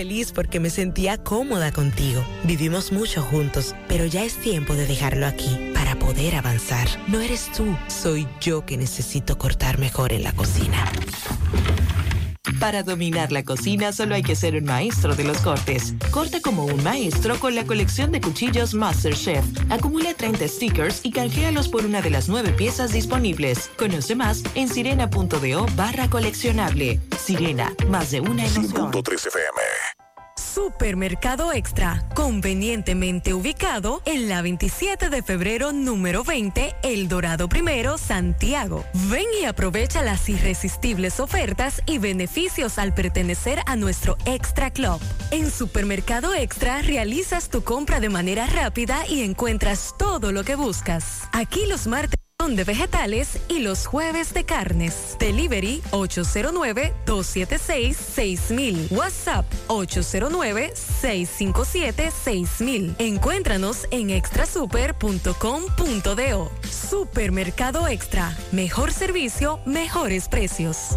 Feliz porque me sentía cómoda contigo. Vivimos mucho juntos, pero ya es tiempo de dejarlo aquí para poder avanzar. No eres tú, soy yo que necesito cortar mejor en la cocina. Para dominar la cocina solo hay que ser un maestro de los cortes. Corta como un maestro con la colección de cuchillos MasterChef. Acumula 30 stickers y canjealos por una de las nueve piezas disponibles. Conoce más en sirena.do barra coleccionable. Sirena, más de una emoción. FM. Supermercado Extra, convenientemente ubicado en la 27 de febrero número 20, El Dorado Primero, Santiago. Ven y aprovecha las irresistibles ofertas y beneficios al pertenecer a nuestro Extra Club. En Supermercado Extra realizas tu compra de manera rápida y encuentras todo lo que buscas. Aquí los martes de vegetales y los jueves de carnes. Delivery 809-276-6000. WhatsApp 809-657-6000. Encuéntranos en extrasuper.com.do. Supermercado Extra. Mejor servicio, mejores precios.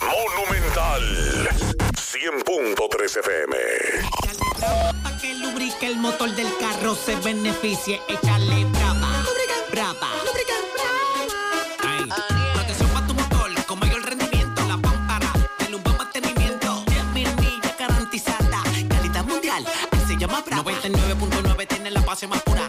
Monumental 100.3 FM. Para que lubrique el motor del carro se beneficie, échale brava. Brava. Ay, protección para tu motor con mayor rendimiento. La pámpara de un buen mantenimiento. 10 mil millas garantizada. Calidad mundial, se llama brava. 99.9 tiene la base más pura.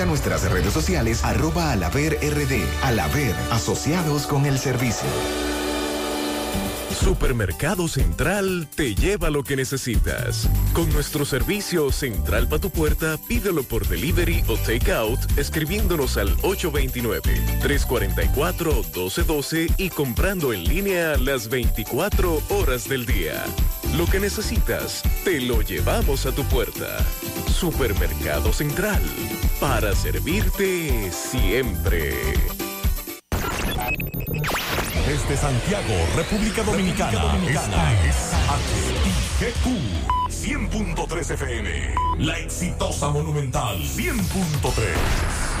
nuestras redes sociales arroba alaver rd. Asociados con el servicio. Supermercado Central te lleva lo que necesitas. Con nuestro servicio Central para tu puerta, pídelo por delivery o takeout escribiéndonos al 829-344-1212 y comprando en línea las 24 horas del día. Lo que necesitas, te lo llevamos a tu puerta. Supermercado Central, para servirte siempre. Desde Santiago, República Dominicana, Dominicana. es HIGQ 100.3 FM. La exitosa Monumental 100.3.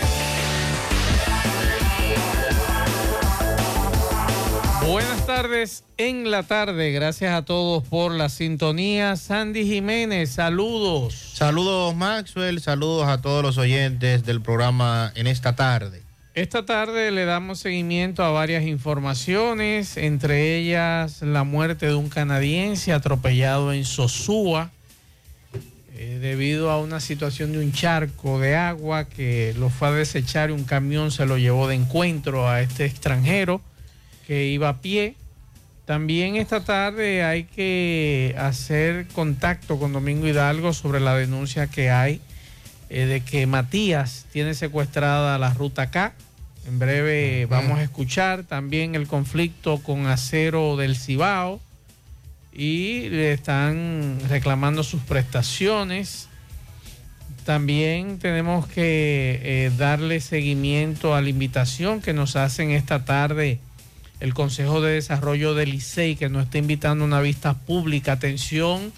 Buenas tardes en la tarde. Gracias a todos por la sintonía. Sandy Jiménez, saludos. Saludos Maxwell, saludos a todos los oyentes del programa en esta tarde. Esta tarde le damos seguimiento a varias informaciones, entre ellas la muerte de un canadiense atropellado en Sosúa. eh, debido a una situación de un charco de agua que lo fue a desechar y un camión se lo llevó de encuentro a este extranjero que iba a pie. También esta tarde hay que hacer contacto con Domingo Hidalgo sobre la denuncia que hay eh, de que Matías tiene secuestrada la ruta K. En breve vamos a escuchar también el conflicto con Acero del Cibao y le están reclamando sus prestaciones. También tenemos que eh, darle seguimiento a la invitación que nos hacen esta tarde el Consejo de Desarrollo del Licey, que nos está invitando a una vista pública. Atención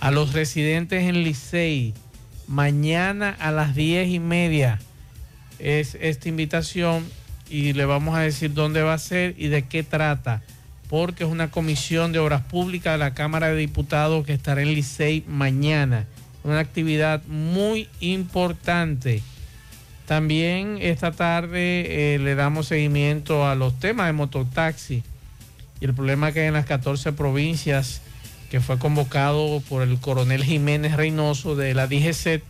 a los residentes en Licey. Mañana a las diez y media es esta invitación y le vamos a decir dónde va a ser y de qué trata porque es una comisión de obras públicas de la Cámara de Diputados que estará en Licey mañana. Una actividad muy importante. También esta tarde eh, le damos seguimiento a los temas de mototaxi y el problema que hay en las 14 provincias que fue convocado por el coronel Jiménez Reynoso de la DGC,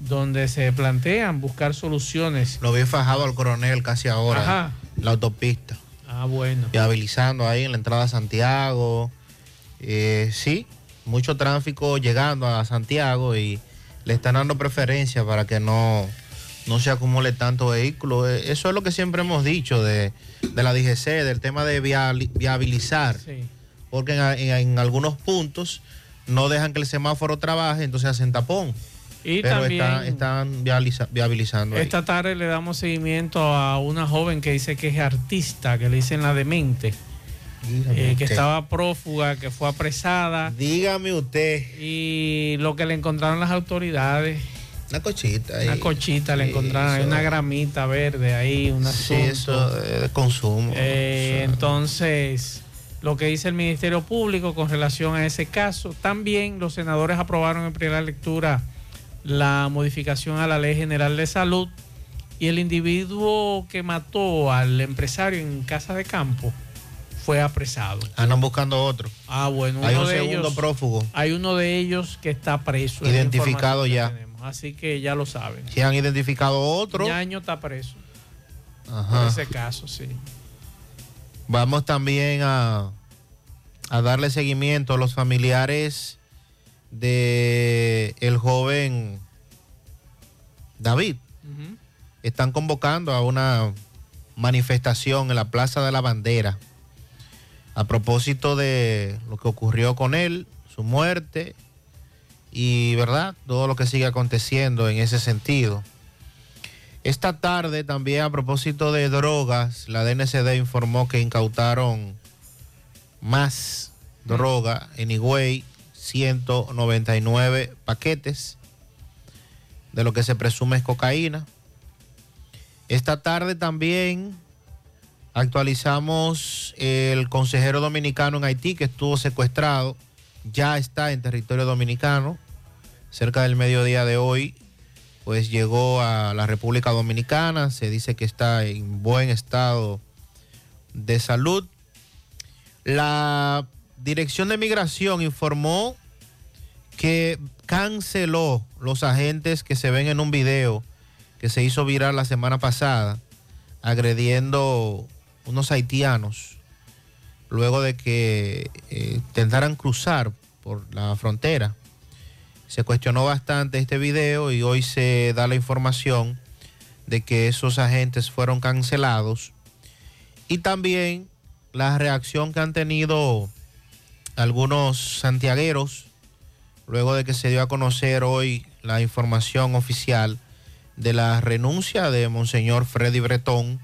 donde se plantean buscar soluciones. Lo vi fajado al coronel casi ahora, Ajá. la autopista. Ah, bueno. Viabilizando ahí en la entrada a Santiago. Eh, sí, mucho tráfico llegando a Santiago y le están dando preferencia para que no, no se acumule tanto vehículo. Eh, Eso es lo que siempre hemos dicho de, de la DGC, del tema de viabilizar. Sí. Porque en, en- en algunos puntos no dejan que el semáforo trabaje, entonces hacen tapón. Y Pero también están, viabilizando. ahí. esta tarde le damos seguimiento a una joven que dice que es artista, que le dicen la demente, eh, que estaba prófuga, que fue apresada Dígame usted. y lo que le encontraron las autoridades, Una cochita ahí. una cochita le encontraron, hay eso- una gramita verde ahí, un Sí, eso es de consumo. Eh, Eso- entonces, lo que dice el Ministerio Público con relación a ese caso, también los senadores aprobaron en primera lectura la modificación a la Ley General de Salud y el individuo que mató al empresario en casa de campo fue apresado. Andan buscando otro. Ah, bueno, Hay uno un de segundo ellos, prófugo. hay uno de ellos que está preso. Identificado ya. Así que ya lo saben. Si han identificado otro. Ñaño está preso Ajá. ese caso, sí. Vamos también a, a darle seguimiento a los familiares de el joven David. Están convocando a una manifestación en la Plaza de la Bandera a propósito de lo que ocurrió con él, su muerte y, ¿verdad? Todo lo que sigue aconteciendo en ese sentido. Esta tarde también a propósito de drogas, la DNCD informó que incautaron más droga en Higüey, 199 paquetes de lo que se presume es cocaína. Esta tarde también actualizamos el consejero dominicano en Haití que estuvo secuestrado, ya está en territorio dominicano, cerca del mediodía de hoy, pues llegó a la República Dominicana, se dice que está en buen estado de salud. La Dirección de Migración informó que canceló los agentes que se ven en un video que se hizo viral la semana pasada agrediendo unos haitianos luego de que eh, cruzar por la frontera. Se cuestionó bastante este video y hoy se da la información de que esos agentes fueron cancelados y también la reacción que han tenido algunos santiagueros luego de que se dio a conocer hoy la información oficial de la renuncia de Monseñor Freddy Bretón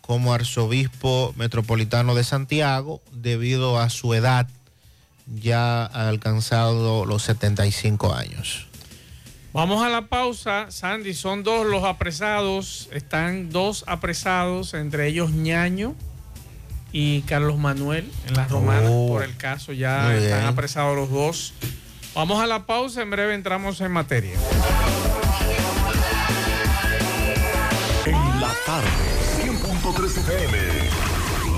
como arzobispo metropolitano de Santiago debido a su edad ya ha alcanzado los 75 años. Vamos a la pausa, Sandy. Son dos los apresados. Están dos apresados, entre ellos Ñaño y Carlos Manuel en las romanas Oh, por el caso. Ya están bien. apresados los dos. Vamos a la pausa. En breve entramos en materia. En la tarde, 100.3 FM.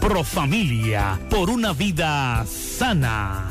Profamilia. Por una vida sana.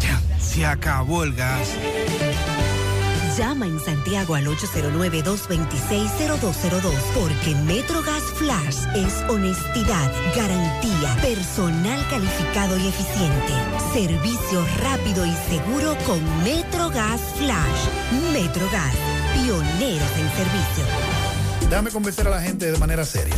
Se acabó el gas. Llama en Santiago al 809-226-0202 porque MetroGas Flash es honestidad, garantía, personal calificado y eficiente, servicio rápido y seguro con MetroGas Flash. MetroGas, pioneros en servicio. Déjame convencer a la gente de manera seria.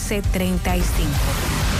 809-736-1335.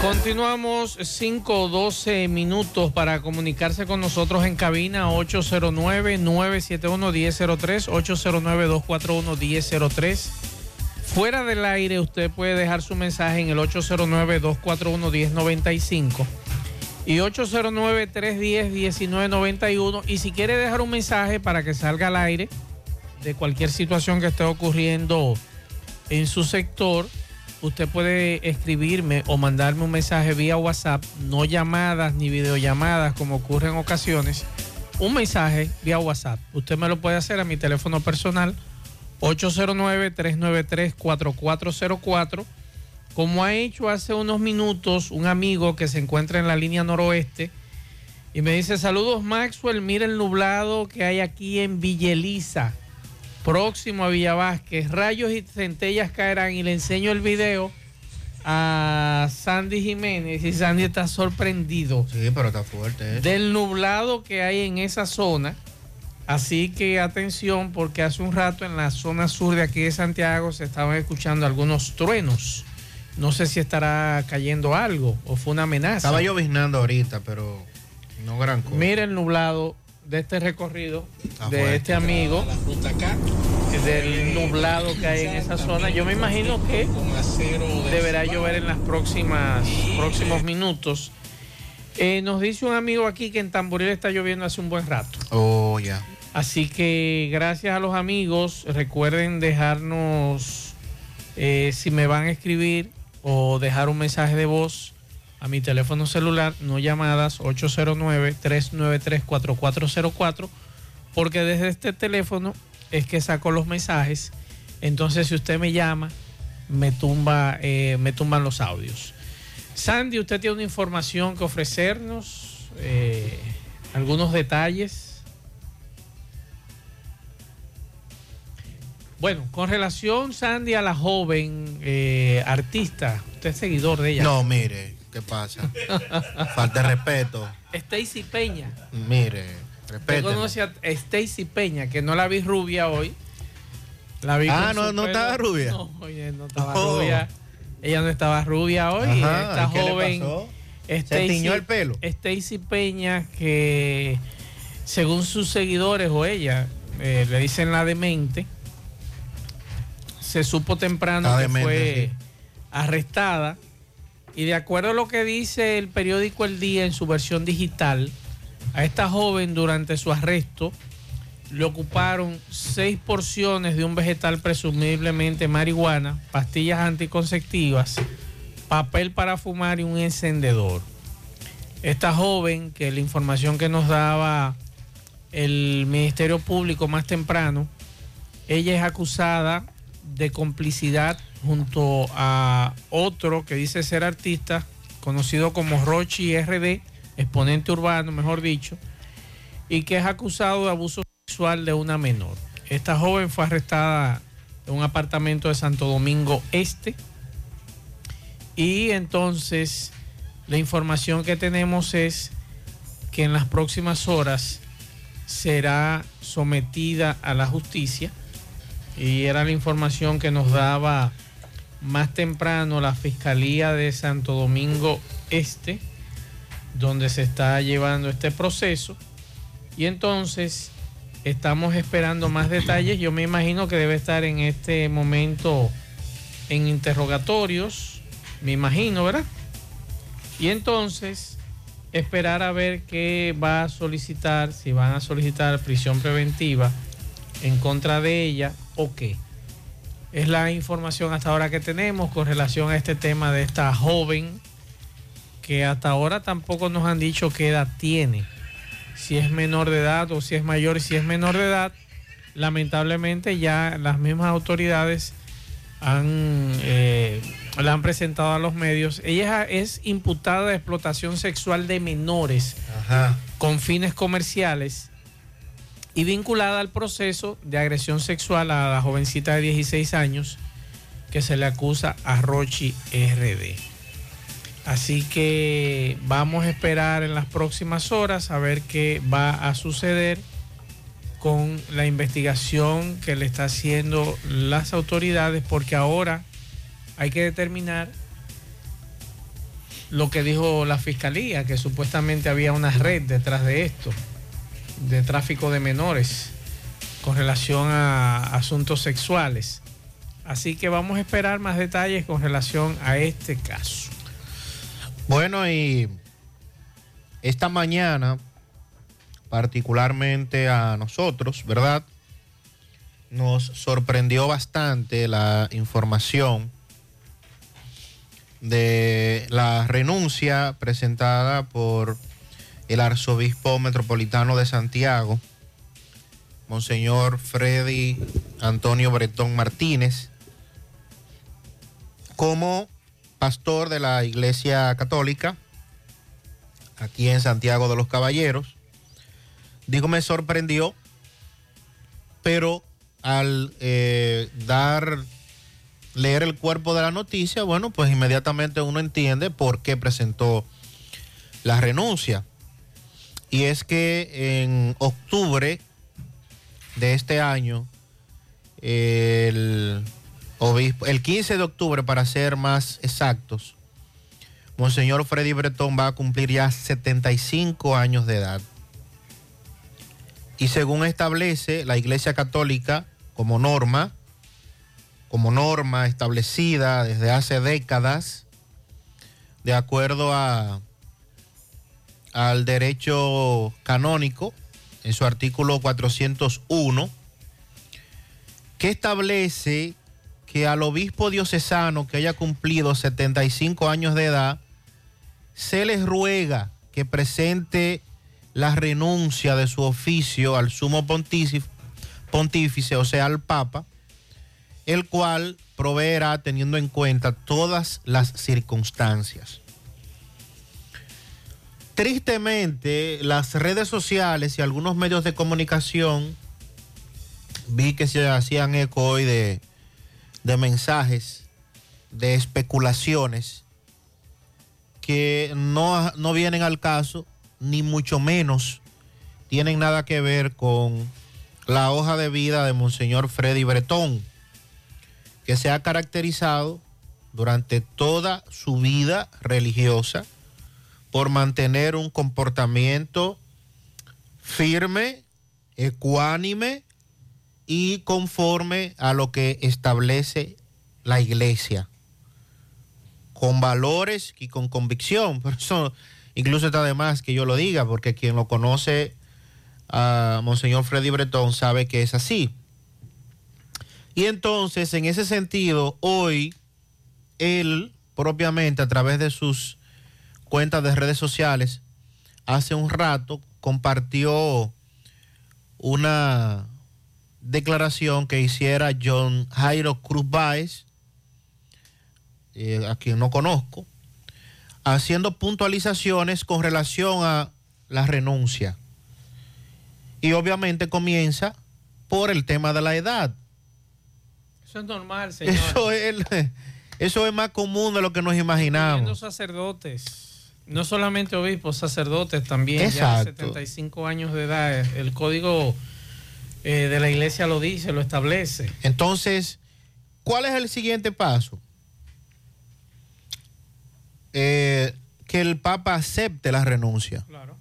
Continuamos 5 o 12 minutos para comunicarse con nosotros en cabina 809-971-1003, 809-241-1003. Fuera del aire usted puede dejar su mensaje en el 809-241-1095 y 809-310-1991. Y si quiere dejar un mensaje para que salga al aire de cualquier situación que esté ocurriendo en su sector, usted puede escribirme o mandarme un mensaje vía WhatsApp, no llamadas ni videollamadas como ocurre en ocasiones. Un mensaje vía WhatsApp. Usted me lo puede hacer a mi teléfono personal 809-393-4404. Como ha hecho hace unos minutos un amigo que se encuentra en la línea noroeste y me dice, saludos Maxwell, mira el nublado que hay aquí en Villeliza próximo a Villa Vázquez. Rayos y centellas caerán y le enseño el video a Sandy Jiménez y Sandy está sorprendido. Sí, pero está fuerte. Del nublado que hay en esa zona. Así que atención porque hace un rato en la zona sur de aquí de Santiago se estaban escuchando algunos truenos. No sé si estará cayendo algo o fue una amenaza. Estaba lloviznando ahorita, pero no gran cosa. Mira el nublado de este recorrido de este amigo, del nublado que hay en esa zona. Yo me imagino que deberá llover en las próximas próximos minutos. Eh, nos dice un amigo aquí que en Tamboril está lloviendo hace un buen rato. Oh, ya. Así que gracias a los amigos, recuerden dejarnos, eh, si me van a escribir o dejar un mensaje de voz a mi teléfono celular, no llamadas 809-393-4404, porque desde este teléfono es que saco los mensajes. Entonces, si usted me llama, me tumba, eh, me tumban los audios. Sandy, usted tiene una información que ofrecernos, eh, algunos detalles. Bueno, con relación, Sandy, a la joven eh, artista, usted es seguidor de ella. No, mire, ¿qué pasa? Falta de respeto. Stacy Peña. Mire, respeto. conoce a Stacy Peña, que no la vi rubia hoy. La vi Ah, con no- su no estaba rubia. No, oye, no estaba Oh. rubia. Ella no estaba rubia hoy. Ajá, Esta ¿y qué le joven. pasó? Stacy- ¿Se tiñó el pelo? Stacy Peña, que según sus seguidores o ella, eh, le dicen la demente, se supo temprano La que demente, fue sí. arrestada. Y de acuerdo a lo que dice el periódico El Día en su versión digital, a esta joven durante su arresto le ocuparon seis porciones de un vegetal presumiblemente marihuana, pastillas anticonceptivas, papel para fumar y un encendedor. Esta joven, que la información que nos daba el Ministerio Público más temprano, ella es acusada de complicidad junto a otro que dice ser artista, conocido como Rochi RD, exponente urbano, mejor dicho, y que es acusado de abuso sexual de una menor. Esta joven fue arrestada en un apartamento de Santo Domingo Este y entonces la información que tenemos es que en las próximas horas será sometida a la justicia y era la información que nos daba más temprano la Fiscalía de Santo Domingo Este, donde se está llevando este proceso. Y entonces estamos esperando más detalles. Yo me imagino que debe estar en este momento en interrogatorios, me imagino, ¿verdad? Y entonces esperar a ver qué va a solicitar, si van a solicitar prisión preventiva en contra de ella o qué. Es la información hasta ahora que tenemos con relación a este tema de esta joven que hasta ahora tampoco nos han dicho qué edad tiene. Si es menor de edad o si es mayor, si es menor de edad, lamentablemente ya las mismas autoridades han, eh, la han presentado a los medios. Ella es imputada de explotación sexual de menores Ajá. con fines comerciales y vinculada al proceso de agresión sexual a la jovencita de 16 años que se le acusa a Rochi RD. Así que vamos a esperar en las próximas horas a ver qué va a suceder con la investigación que le está haciendo las autoridades porque ahora hay que determinar lo que dijo la fiscalía, que supuestamente había una red detrás de esto, de tráfico de menores con relación a asuntos sexuales. Así que vamos a esperar más detalles con relación a este caso. Bueno, y esta mañana, particularmente a nosotros, ¿verdad? Nos sorprendió bastante la información de la renuncia presentada por el arzobispo metropolitano de Santiago, Monseñor Freddy Antonio Bretón Martínez, como pastor de la Iglesia Católica aquí en Santiago de los Caballeros. Digo, me sorprendió, pero al eh, dar, leer el cuerpo de la noticia, bueno, pues inmediatamente uno entiende por qué presentó la renuncia. Y es que en octubre de este año, el obispo, el 15 de octubre, para ser más exactos, Monseñor Freddy Bretón va a cumplir ya 75 años de edad. Y según establece la Iglesia Católica como norma, como norma establecida desde hace décadas, de acuerdo a, al derecho canónico, en su artículo 401, que establece que al obispo diocesano que haya cumplido 75 años de edad, se les ruega que presente la renuncia de su oficio al sumo pontífice, pontífice, o sea, al Papa, el cual proveerá teniendo en cuenta todas las circunstancias. Tristemente, las redes sociales y algunos medios de comunicación vi que se hacían eco hoy de, de mensajes, de especulaciones que no, no vienen al caso, ni mucho menos tienen nada que ver con la hoja de vida de Monseñor Freddy Bretón, que se ha caracterizado durante toda su vida religiosa por mantener un comportamiento firme, ecuánime y conforme a lo que establece la iglesia con valores y con convicción. Por eso incluso está de más que yo lo diga, porque quien lo conoce a Monseñor Freddy Bretón sabe que es así. Y entonces, en ese sentido, hoy él propiamente a través de sus cuentas de redes sociales, hace un rato compartió una declaración que hiciera John Jairo Cruz Baez, eh, a quien no conozco, haciendo puntualizaciones con relación a la renuncia. Y obviamente comienza por el tema de la edad. Eso es normal, señor. Eso es, eso es más común de lo que nos imaginamos. Los sacerdotes, no solamente obispos, sacerdotes también, Exacto. ya 75 años de edad. El código eh, de la iglesia lo dice, lo establece. Entonces, ¿cuál es el siguiente paso? Eh, que el Papa acepte la renuncia. Claro.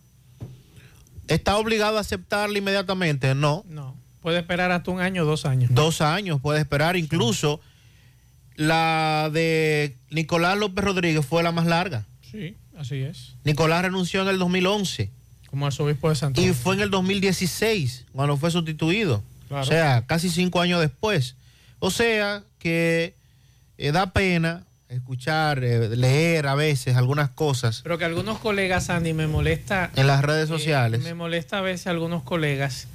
¿Está obligado a aceptarla inmediatamente? No. No. Puede esperar hasta un año, dos años. Dos años puede esperar. Incluso la de Nicolás López Rodríguez fue la más larga. Sí, así es. Nicolás renunció en el 2011. Como arzobispo de Santiago. Y fue en el 2016 cuando fue sustituido. Claro. O sea, casi cinco años después. O sea, que eh, da pena escuchar, eh, leer a veces algunas cosas. Pero que algunos colegas, Andy, me molesta. En las redes sociales. Eh, me molesta a veces algunos colegas.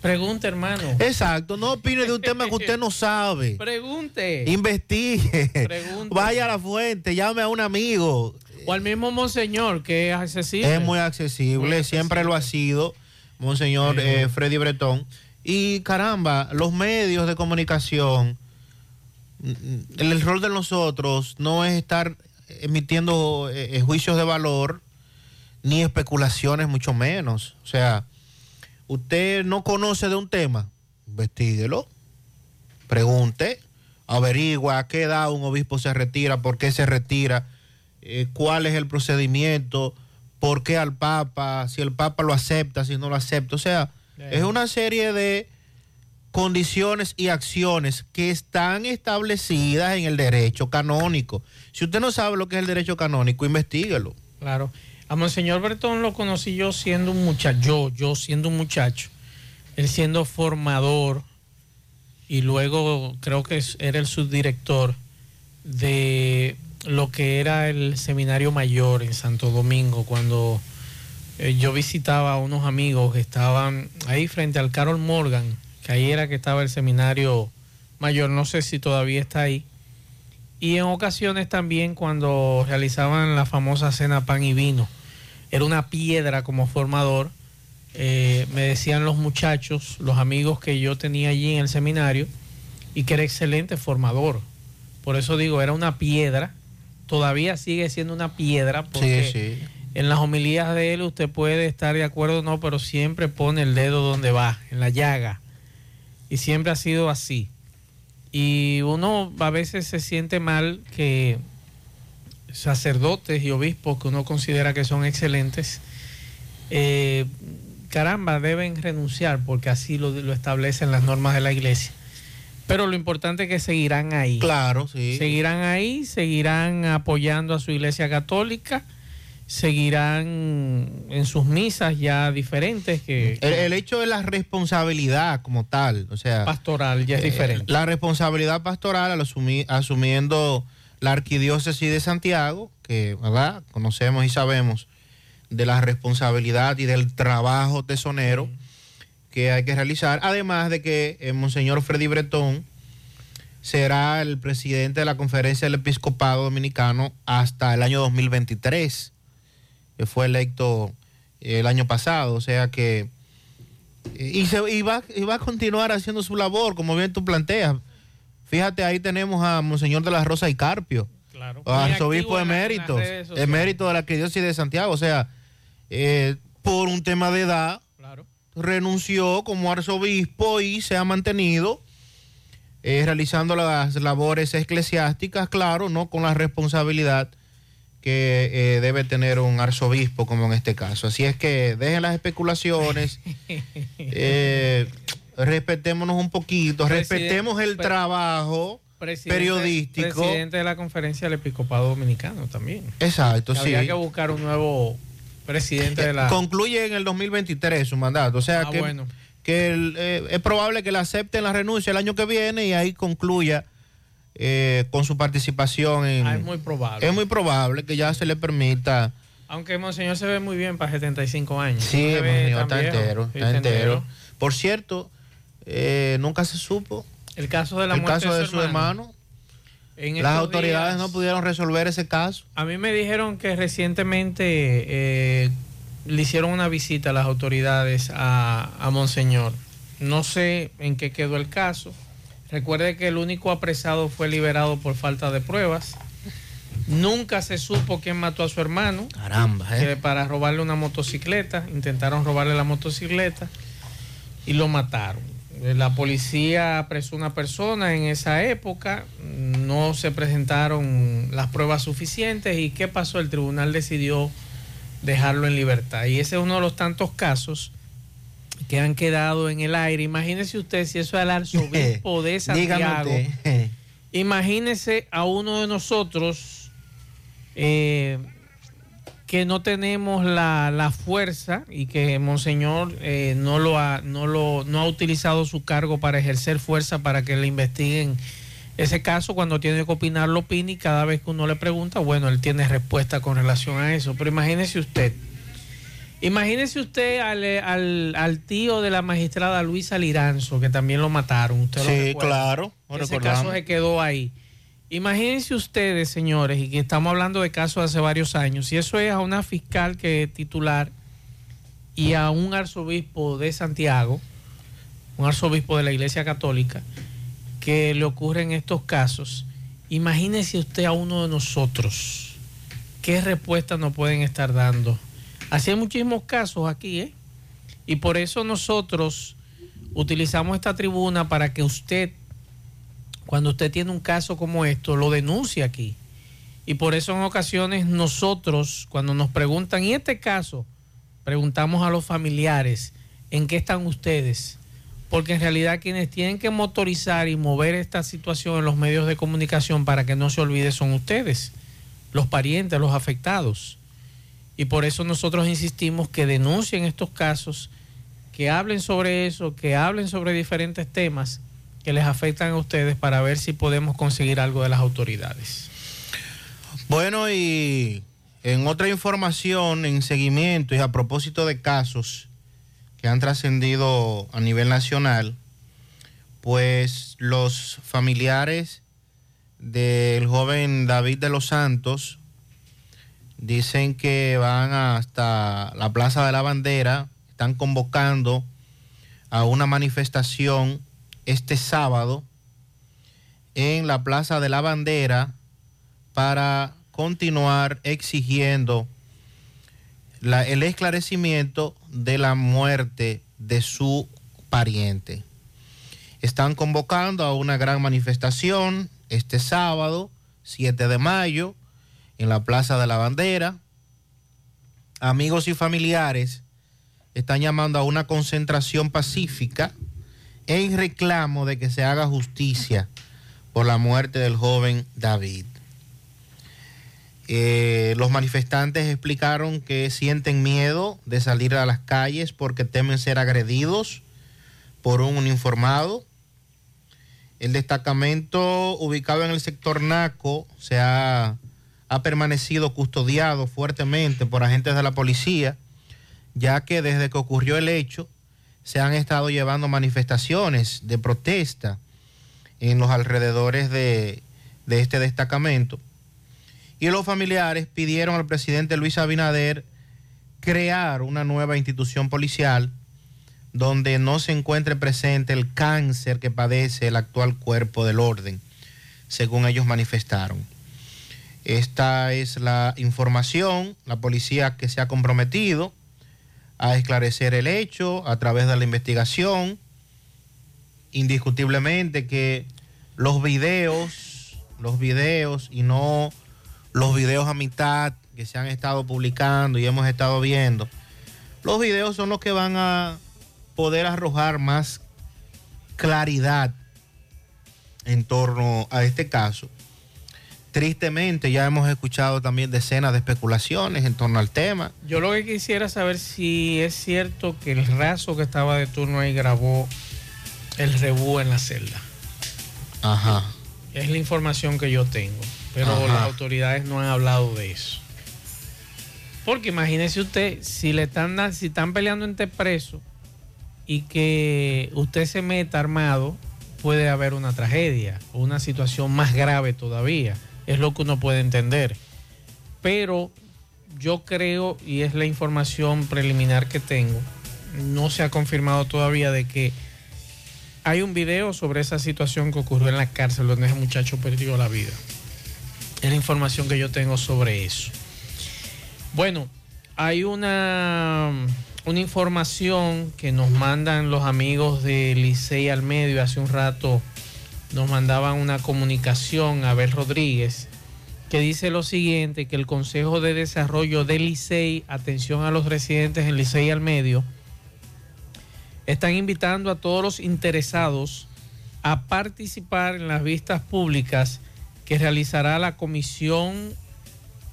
Pregunte, hermano. Exacto, no opine de un tema que usted no sabe. Pregunte. Investigue. Pregunte. Vaya a la fuente, llame a un amigo. O al mismo Monseñor, que es accesible. Es muy accesible, Muy accesible. siempre lo ha sido, Monseñor Sí. eh, Freddy Bretón. Y caramba, los medios de comunicación, mm, el, el rol de nosotros no es estar emitiendo eh, eh, juicios de valor ni especulaciones, mucho menos. O sea, usted no conoce de un tema, investíguelo, pregunte, averigua a qué edad un obispo se retira, por qué se retira, eh, cuál es el procedimiento, por qué al Papa, si el Papa lo acepta, si no lo acepta. O sea, es una serie de condiciones y acciones que están establecidas en el derecho canónico. Si usted no sabe lo que es el derecho canónico, investiguelo. Claro. A Monseñor Bretón lo conocí yo siendo un muchacho, yo, yo siendo un muchacho, él siendo formador y luego creo que era el subdirector de lo que era el seminario mayor en Santo Domingo, cuando eh, yo visitaba a unos amigos que estaban ahí frente al Carol Morgan, que ahí era que estaba el seminario mayor, no sé si todavía está ahí. Y en ocasiones también cuando realizaban la famosa cena pan y vino, era una piedra como formador. eh, me decían los muchachos, los amigos que yo tenía allí en el seminario, y que era excelente formador. Por eso digo, era una piedra, todavía sigue siendo una piedra, porque Sí, sí. en las homilías de él usted puede estar de acuerdo o no, pero siempre pone el dedo donde va, en la llaga. Y siempre ha sido así. Y uno a veces se siente mal que sacerdotes y obispos que uno considera que son excelentes, eh, caramba, deben renunciar porque así lo, lo establecen las normas de la iglesia. Pero lo importante es que seguirán ahí. Claro, sí. Seguirán ahí, seguirán apoyando a su iglesia católica, seguirán en sus misas ya diferentes que... El, el hecho de la responsabilidad como tal, o sea... Pastoral, ya es eh, diferente. La responsabilidad pastoral al asumi- asumiendo la arquidiócesis de Santiago, que ¿verdad? conocemos y sabemos de la responsabilidad y del trabajo tesonero que hay que realizar, además de que el Monseñor Freddy Bretón será el presidente de la Conferencia del Episcopado Dominicano hasta el año 2023, que fue electo el año pasado, o sea que y, se, y, va, y va a continuar haciendo su labor, como bien tú planteas. Fíjate, ahí tenemos a Monseñor de la Rosa y Carpio, Claro. arzobispo emérito, emérito de la arquidiócesis de Santiago. O sea, eh, por un tema de edad, renunció como arzobispo y se ha mantenido eh, realizando las labores eclesiásticas, claro, no con la responsabilidad que eh, debe tener un arzobispo, como en este caso. Así es que dejen las especulaciones, eh, respetémonos un poquito, Presidente- respetemos el trabajo Presidente- periodístico. Presidente de la conferencia del Episcopado Dominicano también. Exacto, Que sí. Habría que buscar un nuevo presidente de la... Concluye en el 2023 su mandato. O sea Ah, que, bueno. que el, eh, es probable que le acepten la renuncia el año que viene y ahí concluya eh, con su participación en... Ah, es muy probable. Es muy probable que ya se le permita... Aunque Monseñor se ve muy bien para 75 años. Sí, No Monseñor, está viejo. entero, está entero. Por cierto, eh, nunca se supo El caso de la el muerte caso de de su su hermano. hermano. En Las autoridades días- no pudieron resolver ese caso. A mí me dijeron que recientemente eh, le hicieron una visita a las autoridades a, a Monseñor. No sé en qué quedó el caso. Recuerde que el único apresado fue liberado por falta de pruebas. Nunca se supo quién mató a su hermano. Caramba, que para robarle una motocicleta. Intentaron robarle la motocicleta y lo mataron. Eh, La policía apresó una persona en esa época, no se presentaron las pruebas suficientes y ¿qué pasó? El tribunal decidió dejarlo en libertad. Y ese es uno de los tantos casos que han quedado en el aire. Imagínese usted si eso es el arzobispo de Santiago. Imagínese a uno de nosotros eh, que no tenemos la, la fuerza y que Monseñor eh, no, lo ha, no, lo, no ha utilizado su cargo para ejercer fuerza para que le investiguen ese caso. Cuando tiene que opinar, lo opina y cada vez que uno le pregunta, bueno, él tiene respuesta con relación a eso. Pero imagínese usted. Imagínese usted al, al, al tío de la magistrada Luisa Liranzo, que también lo mataron. Usted lo Sí, recuerda. claro, lo Ese recordamos. caso se quedó ahí. Imagínense ustedes, señores, y que estamos hablando de casos hace varios años, y eso es a una fiscal que titular y a un arzobispo de Santiago, un arzobispo de la Iglesia Católica, que le ocurren estos casos. Imagínese usted a uno de nosotros, qué respuesta nos pueden estar dando. Así hay muchísimos casos aquí, ¿eh? Y por eso nosotros utilizamos esta tribuna para que usted, cuando usted tiene un caso como esto, lo denuncie aquí. Y por eso en ocasiones nosotros, cuando nos preguntan, ¿y este caso? Preguntamos a los familiares, ¿en qué están ustedes? Porque en realidad quienes tienen que motorizar y mover esta situación en los medios de comunicación para que no se olvide son ustedes, los parientes, los afectados. Y por eso nosotros insistimos que denuncien estos casos, que hablen sobre eso, que hablen sobre diferentes temas que les afectan a ustedes para ver si podemos conseguir algo de las autoridades. Bueno, y en otra información, en seguimiento y a propósito de casos que han trascendido a nivel nacional, pues los familiares del joven David de los Santos dicen que van hasta la Plaza de la Bandera, están convocando a una manifestación este sábado en la Plaza de la Bandera para continuar exigiendo el esclarecimiento de la muerte de su pariente. Están convocando a una gran manifestación este sábado, 7 de mayo, en la Plaza de la Bandera. Amigos y familiares están llamando a una concentración pacífica en reclamo de que se haga justicia por la muerte del joven David. Eh, los manifestantes explicaron que sienten miedo de salir a las calles porque temen ser agredidos por un uniformado. El destacamento ubicado en el sector Naco se ha, ha permanecido custodiado fuertemente por agentes de la policía, ya que desde que ocurrió el hecho se han estado llevando manifestaciones de protesta en los alrededores de, este destacamento y los familiares pidieron al presidente Luis Abinader crear una nueva institución policial donde no se encuentre presente el cáncer que padece el actual cuerpo del orden, según ellos manifestaron. Esta es la información, la policía que se ha comprometido a esclarecer el hecho a través de la investigación. Indiscutiblemente que los videos, los videos y no los videos a mitad que se han estado publicando y hemos estado viendo, los videos son los que van a poder arrojar más claridad en torno a este caso. Tristemente ya hemos escuchado también decenas de especulaciones en torno al tema. Yo lo que quisiera saber si es cierto que el raso que estaba de turno ahí grabó el rebú en la celda. Ajá. Es la información que yo tengo pero las autoridades no han hablado de eso. Porque imagínese usted, si le están, si están peleando entre presos y que usted se meta armado, puede haber una tragedia, una situación más grave todavía. Es lo que uno puede entender. Pero yo creo, y es la información preliminar que tengo, no se ha confirmado todavía de que hay un video sobre esa situación que ocurrió en la cárcel donde ese muchacho perdió la vida. Es la información que yo tengo sobre eso. Bueno, hay una, una información que nos mandan los amigos de Licey al medio. Hace un rato nos mandaban una comunicación a Abel Rodríguez que dice lo siguiente, que el Consejo de Desarrollo de Licey, atención a los residentes en Licey al medio, están invitando a todos los interesados a participar en las vistas públicas que realizará la Comisión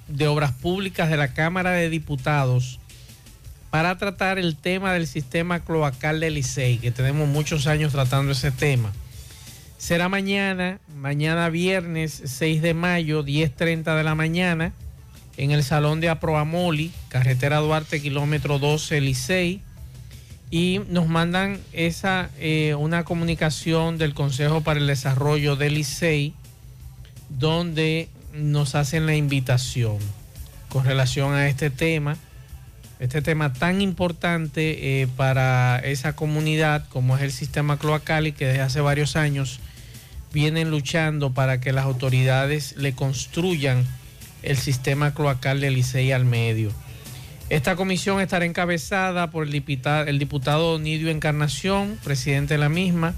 de Obras Públicas de la Cámara de Diputados para tratar el tema del sistema cloacal de Licey, que tenemos muchos años tratando ese tema. Será mañana, mañana viernes 6 de mayo, 10.30 de la mañana, en el Salón de Aproamoli, carretera Duarte, kilómetro 12, Licey. Y nos mandan esa, eh, una comunicación del Consejo para el Desarrollo de Licey donde nos hacen la invitación con relación a este tema, este tema tan importante eh, para esa comunidad como es el sistema cloacal y que desde hace varios años vienen luchando para que las autoridades le construyan el sistema cloacal de Licey al medio. Esta comisión estará encabezada por el diputado, el diputado Nidio Encarnación, presidente de la misma,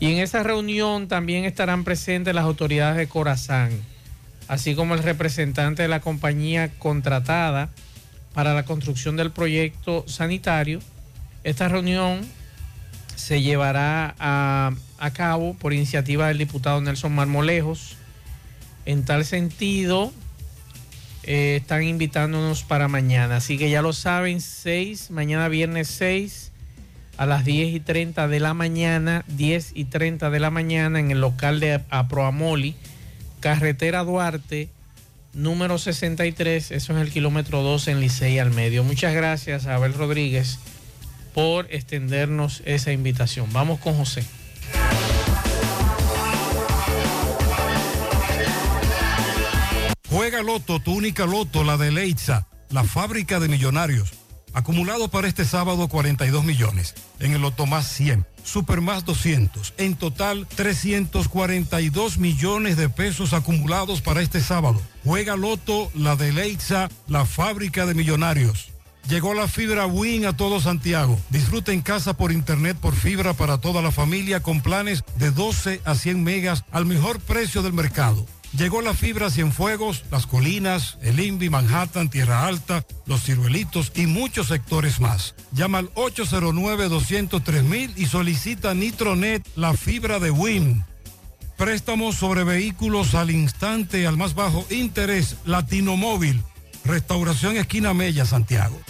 y en esa reunión también estarán presentes las autoridades de Corazán, así como el representante de la compañía contratada para la construcción del proyecto sanitario. Esta reunión se llevará a, a cabo por iniciativa del diputado Nelson Marmolejos. En tal sentido, eh, están invitándonos para mañana. Así que ya lo saben, 6, mañana viernes 6 a las 10 y 30 de la mañana, 10 y 30 de la mañana en el local de Aproamoli, carretera Duarte, número 63, eso es el kilómetro 2 en Licey al medio. Muchas gracias a Abel Rodríguez por extendernos esa invitación. Vamos con José. Juega Loto, tu única Loto, la de Leitza, la fábrica de millonarios. Acumulado para este sábado 42 millones. En el Loto más 100, Super más 200. En total 342 millones de pesos acumulados para este sábado. Juega Loto, la de Leitza, la fábrica de millonarios. Llegó la fibra Win a todo Santiago. Disfruta en casa por internet por fibra para toda la familia con planes de 12 a 100 megas al mejor precio del mercado. Llegó la fibra Cienfuegos, Las Colinas, El Invi, Manhattan, Tierra Alta, Los Ciruelitos y muchos sectores más. Llama al 809-203 y solicita Nitronet, la fibra de Win. Préstamos sobre vehículos al instante, al más bajo interés, Latino Móvil. Restauración Esquina Mella, Santiago.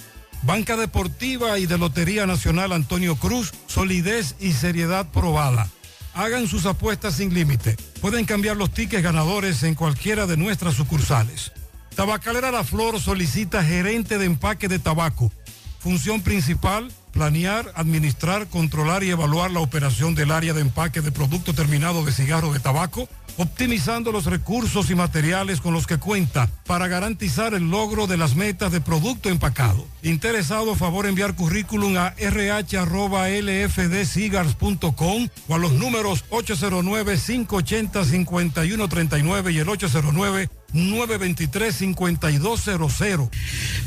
Banca Deportiva y de Lotería Nacional Antonio Cruz, solidez y seriedad probada. Hagan sus apuestas sin límite. Pueden cambiar los tickets ganadores en cualquiera de nuestras sucursales. Tabacalera La Flor solicita gerente de empaque de tabaco. Función principal, planear, administrar, controlar y evaluar la operación del área de empaque de producto terminado de cigarro de tabaco, optimizando los recursos y materiales con los que cuenta para garantizar el logro de las metas de producto empacado. Interesado, favor enviar currículum a rh.lfdcigars.com o a los números 809-580-5139 y el 809-923-5200.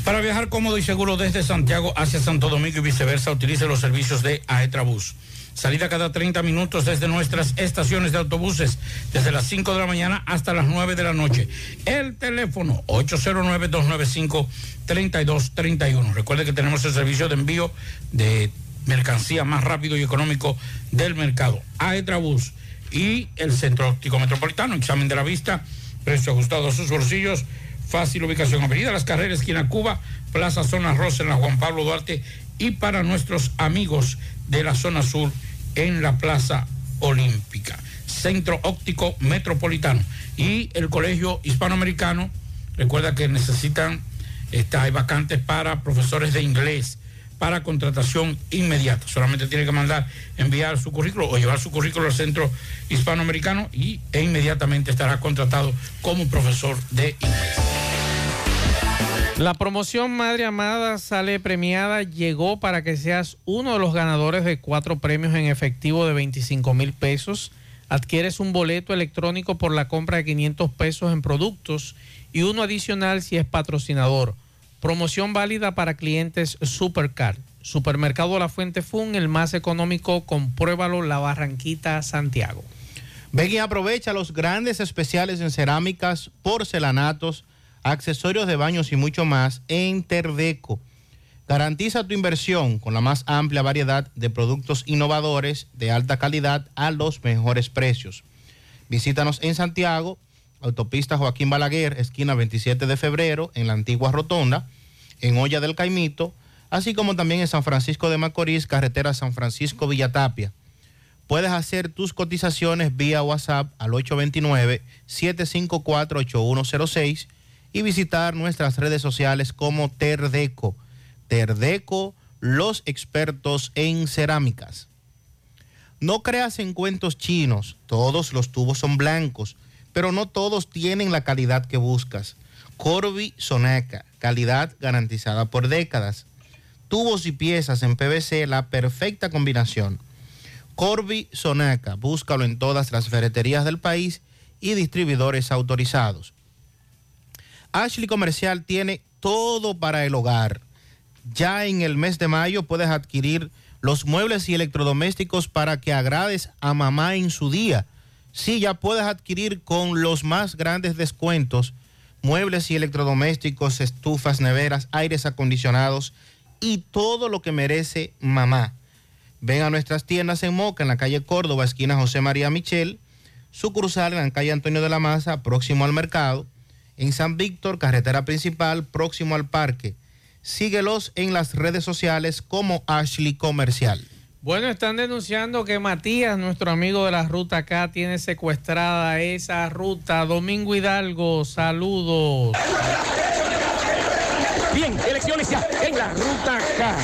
Para viajar cómodo y seguro desde Santiago hacia Santo Domingo y viceversa, utilice los servicios de Aetrabús. Salida cada 30 minutos desde nuestras estaciones de autobuses, desde las 5 de la mañana hasta las 9 de la noche. El teléfono 809-295-3231. Recuerde que tenemos el servicio de envío de mercancía más rápido y económico del mercado. Aetrabús y el Centro Óptico Metropolitano. Examen de la vista, precio ajustado a sus bolsillos. Fácil ubicación, Avenida Las Carreras, esquina Cuba, Plaza Zona Rosa en la Juan Pablo Duarte y para nuestros amigos de la zona sur en la Plaza Olímpica. Centro Óptico Metropolitano y el Colegio Hispanoamericano. Recuerda que necesitan, hay vacantes para profesores de inglés para contratación inmediata. Solamente tiene que mandar, enviar su currículo o llevar su currículo al Centro Hispanoamericano y, e inmediatamente estará contratado como profesor de inglés. La promoción Madre Amada sale premiada, llegó para que seas uno de los ganadores de cuatro premios en efectivo de 25 mil pesos. Adquieres un boleto electrónico por la compra de 500 pesos en productos y uno adicional si es patrocinador. Promoción válida para clientes Supercar. Supermercado La Fuente Fun, el más económico, compruébalo, La Barranquita, Santiago. Ven y aprovecha los grandes especiales en cerámicas, porcelanatos, accesorios de baños y mucho más en Terdeco. Garantiza tu inversión con la más amplia variedad de productos innovadores de alta calidad a los mejores precios. Visítanos en Santiago, autopista Joaquín Balaguer, esquina 27 de febrero, en la antigua Rotonda, en Olla del Caimito, así como también en San Francisco de Macorís, carretera San Francisco Villatapia. Puedes hacer tus cotizaciones vía WhatsApp al 829-754-8106 y visitar nuestras redes sociales como Terdeco. Terdeco, los expertos en cerámicas. No creas en cuentos chinos, todos los tubos son blancos, pero no todos tienen la calidad que buscas. Corby Sonaca, calidad garantizada por décadas. Tubos y piezas en PVC, la perfecta combinación. Corby Sonaca, búscalo en todas las ferreterías del país y distribuidores autorizados. Ashley Comercial tiene todo para el hogar. Ya en el mes de mayo puedes adquirir los muebles y electrodomésticos para que agrades a mamá en su día. Sí, ya puedes adquirir con los más grandes descuentos muebles y electrodomésticos, estufas, neveras, aires acondicionados y todo lo que merece mamá. Ven a nuestras tiendas en Moca, en la calle Córdoba, esquina José María Michel, sucursal en la calle Antonio de la Maza, próximo al mercado, en San Víctor, carretera principal, próximo al parque. Síguelos en las redes sociales como Ashley Comercial. Bueno, están denunciando que Matías, nuestro amigo de la ruta acá, tiene secuestrada esa ruta. Domingo Hidalgo, saludos. Bien, elecciones en la ruta K.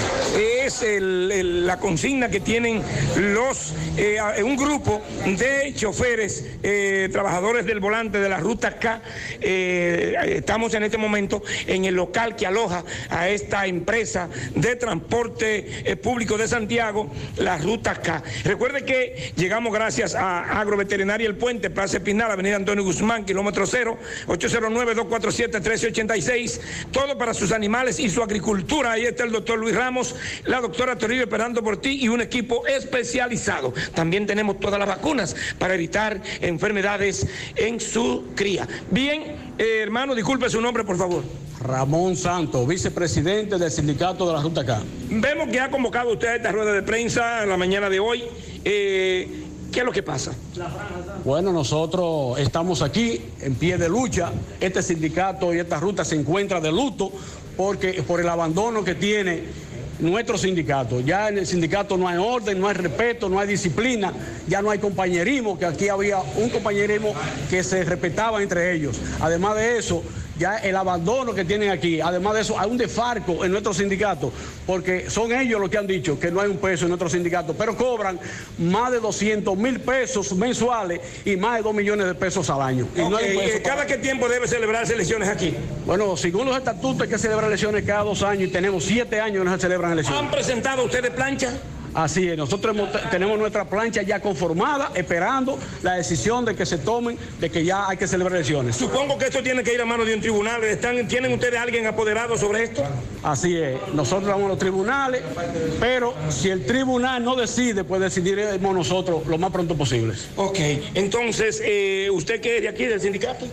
Es la consigna que tienen los eh, un grupo de choferes, eh, trabajadores del volante de la ruta K. Eh, estamos en este momento en el local que aloja a esta empresa de transporte público de Santiago, la ruta K. Recuerde que llegamos gracias a Agroveterinaria El Puente, Plaza Espinal, Avenida Antonio Guzmán, kilómetro cero, 809-247-1386. Todo para sus animales y su agricultura. Ahí está el doctor Luis Ramos, doctora Toribio esperando por ti y un equipo especializado. También tenemos todas las vacunas para evitar enfermedades en su cría. Bien, eh, hermano, disculpe su nombre, por favor. Ramón Santos, vicepresidente del sindicato de la Ruta K. Vemos que ha convocado usted a esta rueda de prensa en la mañana de hoy. Eh, ¿Qué es lo que pasa? Bueno, nosotros estamos aquí en pie de lucha. Este sindicato y esta ruta se encuentra de luto porque por el abandono que tiene nuestro sindicato. Ya en el sindicato no hay orden, no hay respeto, no hay disciplina, ya no hay compañerismo, que aquí había un compañerismo que se respetaba entre ellos. Además de eso, ya el abandono que tienen aquí, además de eso, hay un desfarco en nuestro sindicato, porque son ellos los que han dicho que no hay un peso en nuestro sindicato, pero cobran más de 200 mil pesos mensuales y más de 2 millones de pesos al año. Y no hay un Ok, peso ¿Cada qué tiempo debe celebrarse elecciones aquí? Bueno, según los estatutos hay que celebrar elecciones cada dos años y tenemos siete años que no se celebran elecciones. ¿Han presentado ustedes plancha? Así es, nosotros hemos- tenemos nuestra plancha ya conformada, esperando la decisión de que se tomen, de que ya hay que celebrar elecciones. Supongo que esto tiene que ir a manos de un tribunal. ¿Están, ¿Tienen ustedes alguien apoderado sobre esto? Así es, nosotros vamos a los tribunales, pero si el tribunal no decide, pues decidiremos nosotros lo más pronto posible. Ok, entonces, eh, ¿usted qué es de aquí, del sindicato?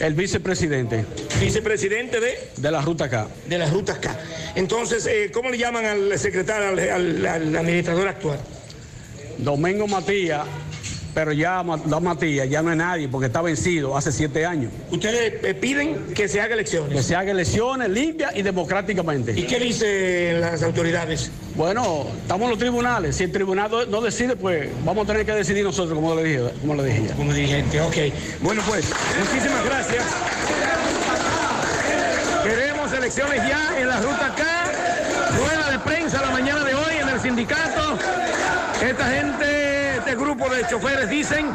El vicepresidente. Vicepresidente de... De la Ruta K. De la Ruta K. Entonces, eh, ¿cómo le llaman al secretario, al, al- al administrador actual? Domingo Matías, pero ya da Matías ya no es nadie porque está vencido hace siete años. Ustedes eh, piden que se haga elecciones. Que se haga elecciones limpias y democráticamente. ¿Y qué dicen las autoridades? Bueno, estamos en los tribunales. Si el tribunal no- decide, pues vamos a tener que decidir nosotros, como le dije. Como le dije. Como dirigente, ok. Bueno, pues, muchísimas gracias. Queremos elecciones ya en la ruta K. Rueda de prensa la mañana de hoy en el sindicato. Esta gente, este grupo de choferes dicen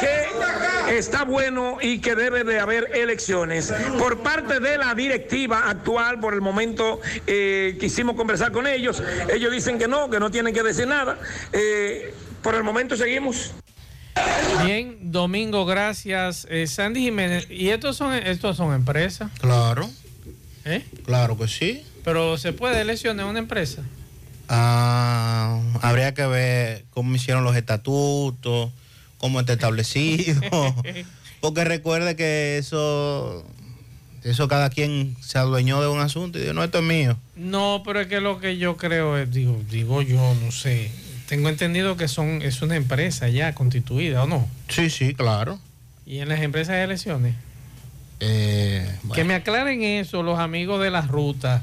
que está bueno y que debe de haber elecciones. Por parte de la directiva actual, por el momento eh, quisimos conversar con ellos. Ellos dicen que no, que no tienen que decir nada. Eh, por el momento seguimos. Bien, Domingo, gracias. Eh, Sandy Jiménez, ¿y estos son, estos son empresas? Claro. ¿Eh? Claro que sí. Pero se puede eleccionar una empresa. Ah, habría que ver cómo hicieron los estatutos, cómo está establecido. Porque recuerde que eso, eso cada quien se adueñó de un asunto y dijo, no, esto es mío. No, pero es que lo que yo creo es, digo, digo yo, no sé. Tengo entendido que son, es una empresa ya constituida, ¿o no? Sí, sí, claro. Y en las empresas de elecciones. Eh, Que me aclaren eso los amigos de las rutas.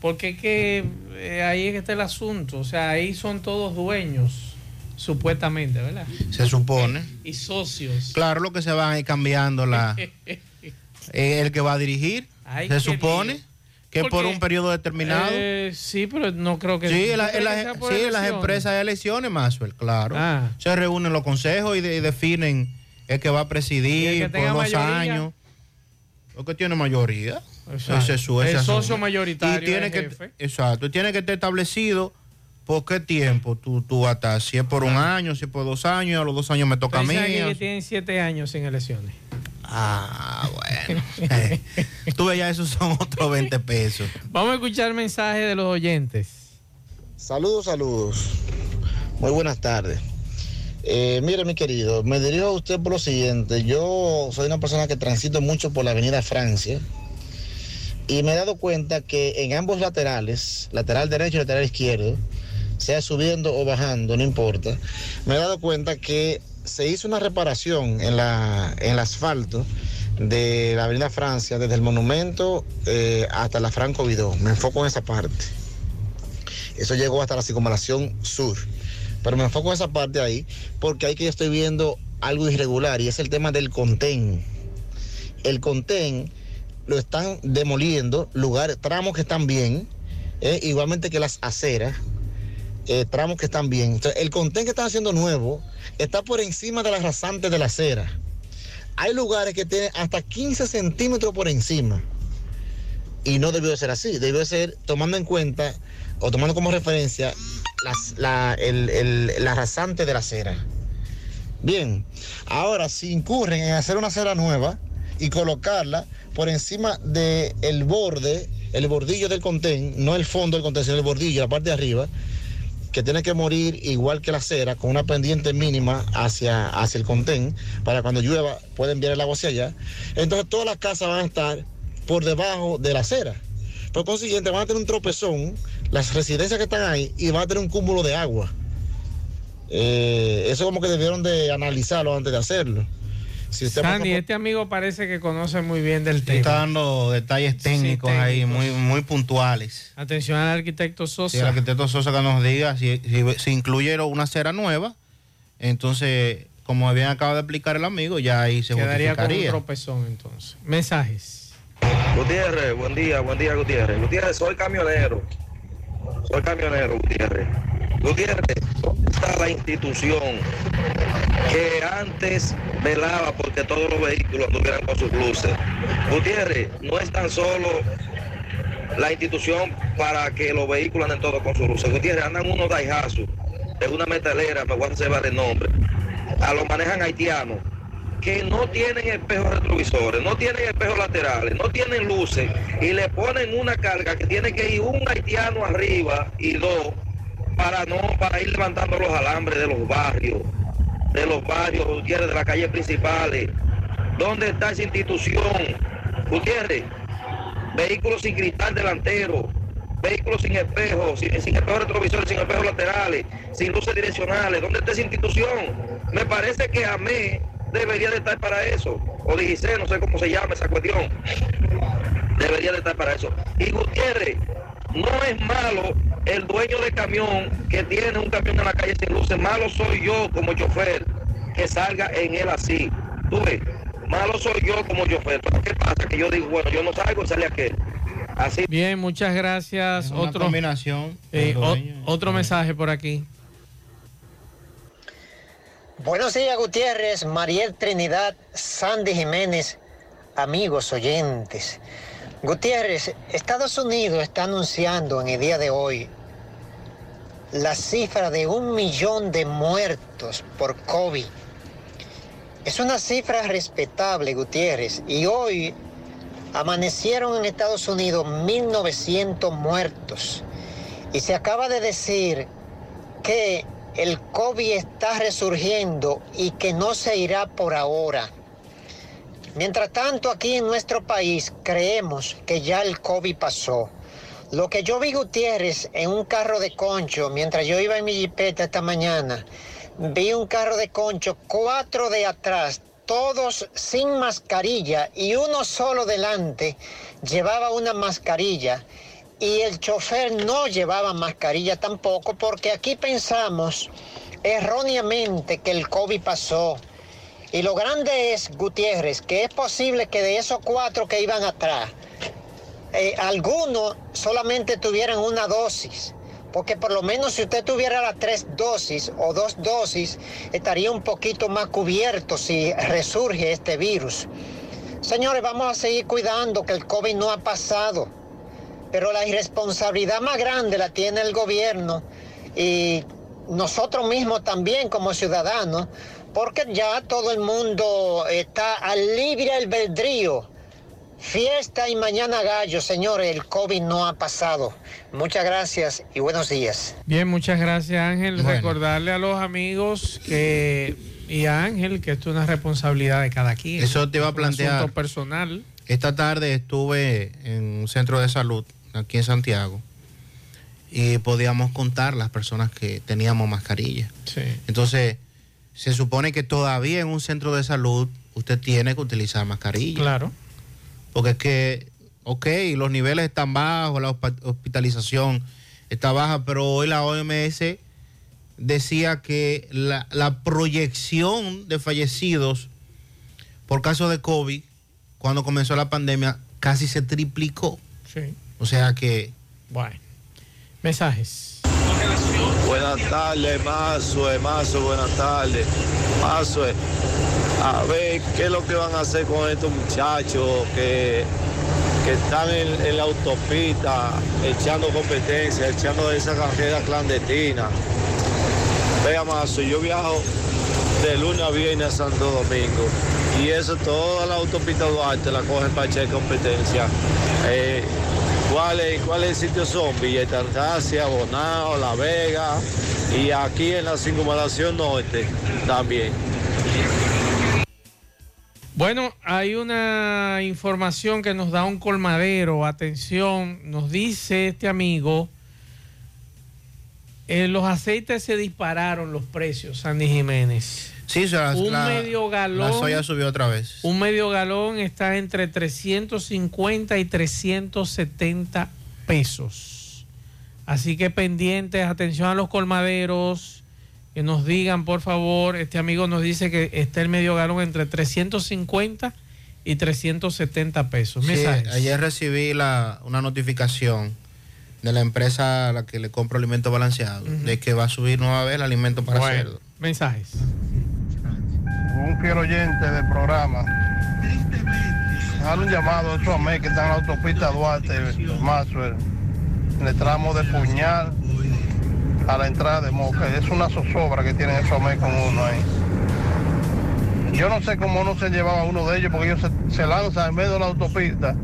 Porque es que eh, ahí es que está el asunto. O sea, ahí son todos dueños, supuestamente, ¿verdad? Se supone. Y socios. Claro, lo que se van a ir cambiando la, eh, el que va a dirigir. Ay, se supone que por un periodo determinado. Eh, sí, pero no creo que. Sí, en la- ¿tú en crees las- que sea por sí, en las elecciones? empresas de elecciones, Maxwell, claro. Ah. Se reúnen los consejos y, de- y definen el que va a presidir por dos mayoría. años. Lo que tiene mayoría. Exacto. Ese es su- ese El asunto. socio mayoritario Y tiene es que, jefe. exacto. y Tiene que estar establecido por qué tiempo tú, tú vas a estar. Si es por un año, si es por dos años, a los dos años me toca a mí. Que tienen siete años sin elecciones. Ah, bueno. Tú ves, ya esos son otros 20 pesos. Vamos a escuchar mensajes de los oyentes. Saludos, saludos. Muy buenas tardes. Eh, mire, mi querido, me dirijo a usted por lo siguiente. Yo soy una persona que transito mucho por la Avenida Francia y me he dado cuenta que en ambos laterales, lateral derecho y lateral izquierdo, sea subiendo o bajando, no importa, me he dado cuenta que se hizo una reparación en, la, en el asfalto de la Avenida Francia, desde el monumento eh, hasta la Franco Vidó. Me enfoco en esa parte. Eso llegó hasta la circunvalación sur. Pero me enfoco en esa parte ahí, porque ahí que yo estoy viendo algo irregular y es el tema del contén. El contén lo están demoliendo, lugares, tramos que están bien, eh, igualmente que las aceras, eh, tramos que están bien. Entonces, el contén que están haciendo nuevo está por encima de las rasantes de la acera. Hay lugares que tienen hasta 15 centímetros por encima. Y no debió de ser así, debió de ser tomando en cuenta o tomando como referencia las- la, el- el- la rasante de la acera. Bien, ahora si incurren en hacer una acera nueva y colocarla por encima del borde, el bordillo del contén, no el fondo del contén, sino el bordillo, la parte de arriba, que tiene que morir igual que la acera, con una pendiente mínima hacia, hacia el contén, para cuando llueva pueda enviar el agua hacia allá. Entonces todas las casas van a estar por debajo de la acera. Por consiguiente, van a tener un tropezón, las residencias que están ahí, y van a tener un cúmulo de agua. Eh, eso como que debieron de analizarlo antes de hacerlo. Si usted Sandy, este amigo parece que conoce muy bien del tema. Está dando detalles técnicos ahí, técnicos. muy, muy puntuales. Atención al arquitecto Sosa. Si el arquitecto Sosa que nos diga si, si, si incluyeron una acera nueva, entonces, como bien acaba de explicar el amigo, ya ahí se Quedaría con un justificaría. tropezón entonces. Mensajes. Gutiérrez, buen día, buen día, Gutiérrez. Gutiérrez, soy camionero. Soy camionero, Gutiérrez. Gutiérrez, ¿dónde está la institución que antes velaba porque todos los vehículos anduvieran con sus luces? Gutiérrez, no es tan solo la institución para que los vehículos anden todos con sus luces. Gutiérrez, andan unos Daihatsu de una metalera, me voy a reservar el nombre. A los manejan haitianos que no tienen espejos retrovisores, no tienen espejos laterales, no tienen luces y le ponen una carga que tiene que ir un haitiano arriba y dos para no para ir levantando los alambres de los barrios, de los barrios Gutiérrez, de las calles principales. ¿Dónde está esa institución? Gutiérrez, vehículos sin cristal delantero, vehículos sin espejos, sin, espejos retrovisores, sin espejos laterales, sin luces direccionales. ¿Dónde está esa institución? Me parece que AME debería de estar para eso. O dijiste, no sé cómo se llama esa cuestión. Debería de estar para eso. Y Gutiérrez, no es malo el dueño de camión que tiene un camión en la calle sin luces. Malo soy yo como chofer que salga en él así. Tú ves, malo soy yo como chofer. Pero ¿qué pasa? Que yo digo, bueno, yo no salgo sale aquel. Así. Bien, muchas gracias. una otro, combinación eh, o- otro mensaje por aquí. Buenos días, Gutiérrez, Mariel Trinidad, Sandy Jiménez, amigos oyentes. Gutiérrez, Estados Unidos está anunciando en el día de hoy la cifra de un millón de muertos por COVID. Es una cifra respetable, Gutiérrez, y hoy amanecieron en Estados Unidos 1.900 muertos. Y se acaba de decir que el COVID está resurgiendo y que no se irá por ahora. Mientras tanto, aquí en nuestro país creemos que ya el COVID pasó. Lo que yo vi Gutiérrez en un carro de concho, mientras yo iba en mi jipeta esta mañana, vi un carro de concho, cuatro de atrás, todos sin mascarilla y uno solo delante llevaba una mascarilla y el chofer no llevaba mascarilla tampoco porque aquí pensamos erróneamente que el COVID pasó. Y lo grande es, Gutiérrez, que es posible que de esos cuatro que iban atrás, eh, algunos solamente tuvieran una dosis. Porque por lo menos si usted tuviera las tres dosis o dos dosis, estaría un poquito más cubierto si resurge este virus. Señores, vamos a seguir cuidando que el COVID no ha pasado. Pero la irresponsabilidad más grande la tiene el gobierno y nosotros mismos también como ciudadanos, porque ya todo el mundo está al libre albedrío. Fiesta y mañana gallo, señores, el COVID no ha pasado. Muchas gracias y buenos días. Bien, muchas gracias Ángel. Recordarle a los amigos que y a Ángel que esto es una responsabilidad de cada quien. Eso te iba a Es un plantear. asunto personal. Esta tarde estuve en un centro de salud aquí en Santiago y podíamos contar las personas que teníamos mascarilla. Sí. Entonces, se supone que todavía en un centro de salud usted tiene que utilizar mascarilla. Claro. Porque es que, ok, los niveles están bajos, la hospitalización está baja, pero hoy la OMS decía que la, la proyección de fallecidos por caso de COVID, cuando comenzó la pandemia, casi se triplicó. Sí. O sea que... Bueno. Mensajes. Buenas tardes, Mazue, Mazue, buenas tardes. Mazue, a ver, ¿qué es lo que van a hacer con estos muchachos que, que están en, la autopista echando competencia, echando esa carrera clandestina? Vea, Mazue, yo viajo de lunes a viernes a Santo Domingo y eso toda la autopista Duarte la cogen para echar competencia. Eh, ¿Cuáles cuáles sitios son? Villa Altagracia, Bonao, La Vega y aquí en la circunvalación norte también. Bueno, hay una información que nos da un colmadero. Atención, nos dice este amigo. eh, los aceites se dispararon los precios, Sandy Jiménez. Sí, la, un la- medio galón. La soya subió otra vez. Un medio galón está entre 350 y 370 pesos. Así que pendientes, atención a los colmaderos, que nos digan, por favor, este amigo nos dice que está el medio galón entre 350 y 370 pesos. Sí, ayer recibí la, una notificación de la empresa a la que le compro alimento balanceado, de que va a subir nueva vez el alimento para Bueno, cerdo. Mensajes. Un fiel oyente del programa. Dar un llamado a amigos que están en la autopista Duarte, Maxwell, en el tramo de Puñal a la entrada de Moca. Es una zozobra que tienen esos amigos con uno ahí. Yo no sé cómo no se llevaba uno de ellos, porque ellos se, se lanzan en medio de la autopista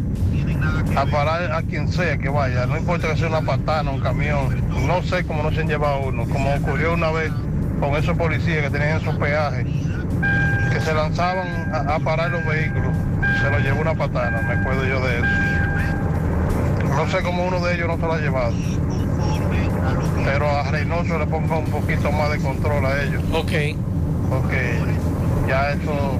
a parar a quien sea que vaya. No importa que sea una patana, un camión. No sé cómo no se han llevado uno, como ocurrió una vez con esos policías que tenían esos peajes, que se lanzaban a, a parar los vehículos. Se lo llevó una patana, me acuerdo yo de eso. No sé cómo uno de ellos no se lo ha llevado. Pero a Reynoso le ponga un poquito más de control a ellos. Ok. Porque ya eso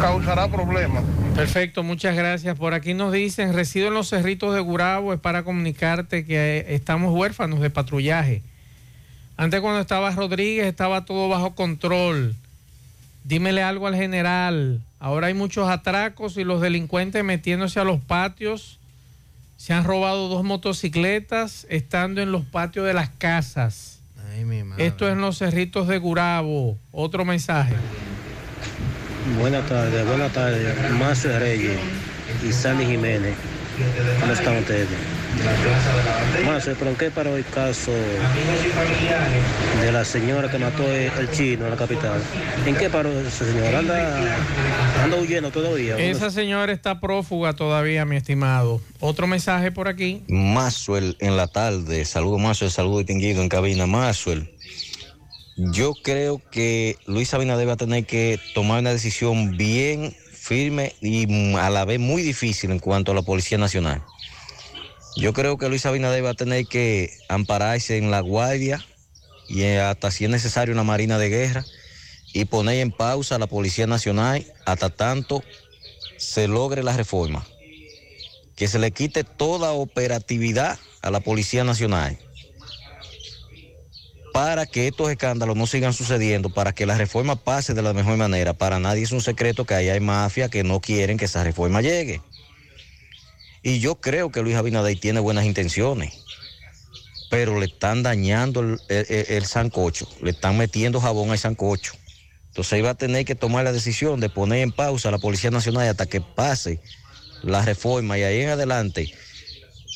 causará problemas. Perfecto, muchas gracias. Por aquí nos dicen, resido en los cerritos de Gurabo, es para comunicarte que eh, estamos huérfanos de patrullaje. Antes cuando estaba Rodríguez estaba todo bajo control. Dímele algo al general. Ahora hay muchos atracos y los delincuentes metiéndose a los patios. Se han robado dos motocicletas estando en los patios de las casas. Ay, mi madre. Esto es en los cerritos de Gurabo. Otro mensaje. Buenas tardes, buenas tardes. Macio Reyes y Sandy Jiménez. ¿Cómo están ustedes? Macio, ¿pero en qué paró el caso de la señora que mató el, chino en la capital? ¿En qué paró esa señora? ¿Anda, anda huyendo todavía? Esa señora está prófuga todavía, mi estimado. Otro mensaje por aquí. Maxwell en la tarde. Saludo Maxwell, saludo distinguido en cabina. Maxwell, yo creo que Luis Abinader va a tener que tomar una decisión bien firme y a la vez muy difícil en cuanto a la Policía Nacional. Yo creo que Luis Abinader va a tener que ampararse en la guardia y eh, hasta si es necesario una marina de guerra y poner en pausa a la Policía Nacional hasta tanto se logre la reforma que se le quite toda operatividad a la Policía Nacional para que estos escándalos no sigan sucediendo, para que la reforma pase de la mejor manera. Para nadie es un secreto que ahí hay mafia que no quieren que esa reforma llegue. Y yo creo que Luis Abinader tiene buenas intenciones, pero le están dañando el, el- el- el sancocho, le están metiendo jabón al sancocho. Entonces ahí va a tener que tomar la decisión de poner en pausa a la Policía Nacional hasta que pase la reforma y ahí en adelante,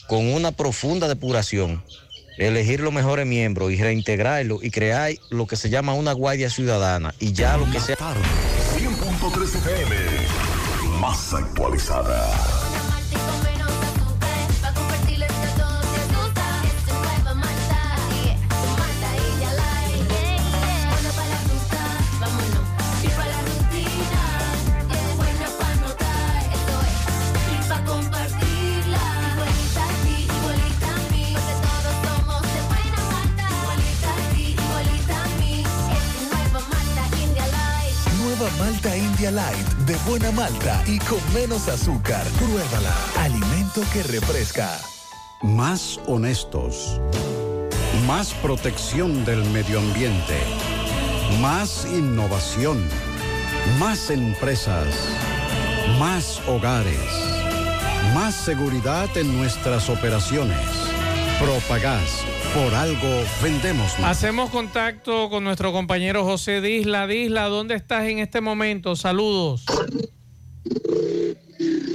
con una profunda depuración, elegir los mejores miembros y reintegrarlo y crear lo que se llama una guardia ciudadana y ya lo que sea. 100.3 FM, más actualizada. Malta India Light de buena malta y con menos azúcar. Pruébala. Alimento que refresca. Más honestos. Más protección del medio ambiente. Más innovación. Más empresas. Más hogares. Más seguridad en nuestras operaciones. Propagás. Por algo vendemos más. Hacemos contacto con nuestro compañero José Disla. Disla, ¿dónde estás en este momento? Saludos.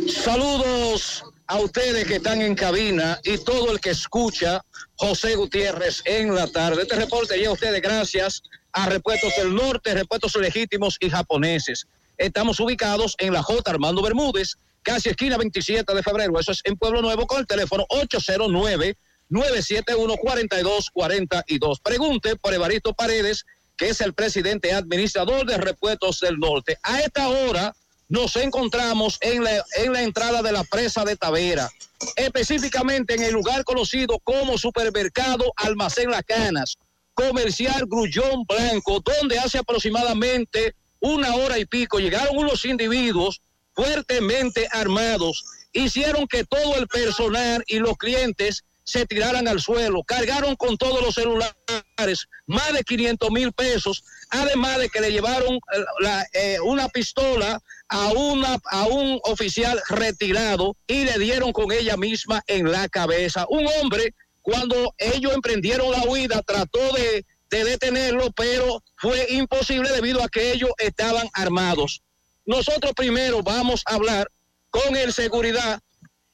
Saludos a ustedes que están en cabina y todo el que escucha José Gutiérrez en la tarde. Este reporte llega a ustedes gracias a Repuestos del Norte, Repuestos Legítimos y Japoneses. Estamos ubicados en la J. Armando Bermúdez, casi esquina 27 de febrero. Eso es en Pueblo Nuevo con el teléfono 809 971-4242. Pregunte por Evaristo Paredes, que es el presidente administrador de Repuestos del Norte. A esta hora nos encontramos en la, en la entrada de la presa de Tavera, específicamente en el lugar conocido como Supermercado Almacén Las Canas, Comercial Grullón Blanco, donde hace aproximadamente una hora y pico llegaron unos individuos fuertemente armados, hicieron que todo el personal y los clientes se tiraran al suelo, cargaron con todos los celulares, más de 500 mil pesos, además de que le llevaron eh, eh, una pistola a, una, a un oficial retirado y le dieron con ella misma en la cabeza. Un hombre, cuando ellos emprendieron la huida, trató de, de detenerlo, pero fue imposible debido a que ellos estaban armados. Nosotros primero vamos a hablar con el seguridad.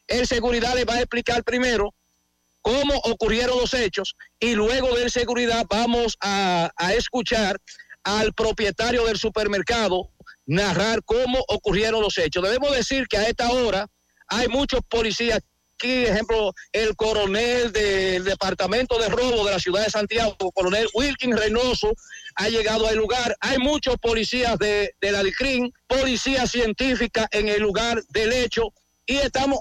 El seguridad le va a explicar primero cómo ocurrieron los hechos y luego de seguridad vamos a, escuchar al propietario del supermercado narrar cómo ocurrieron los hechos. Debemos decir que a esta hora hay muchos policías aquí, ejemplo, el coronel del departamento de robo de la ciudad de Santiago, coronel Wilkin Reynoso, ha llegado al lugar. Hay muchos policías de, de la DICRIN, policía científica en el lugar del hecho y estamos...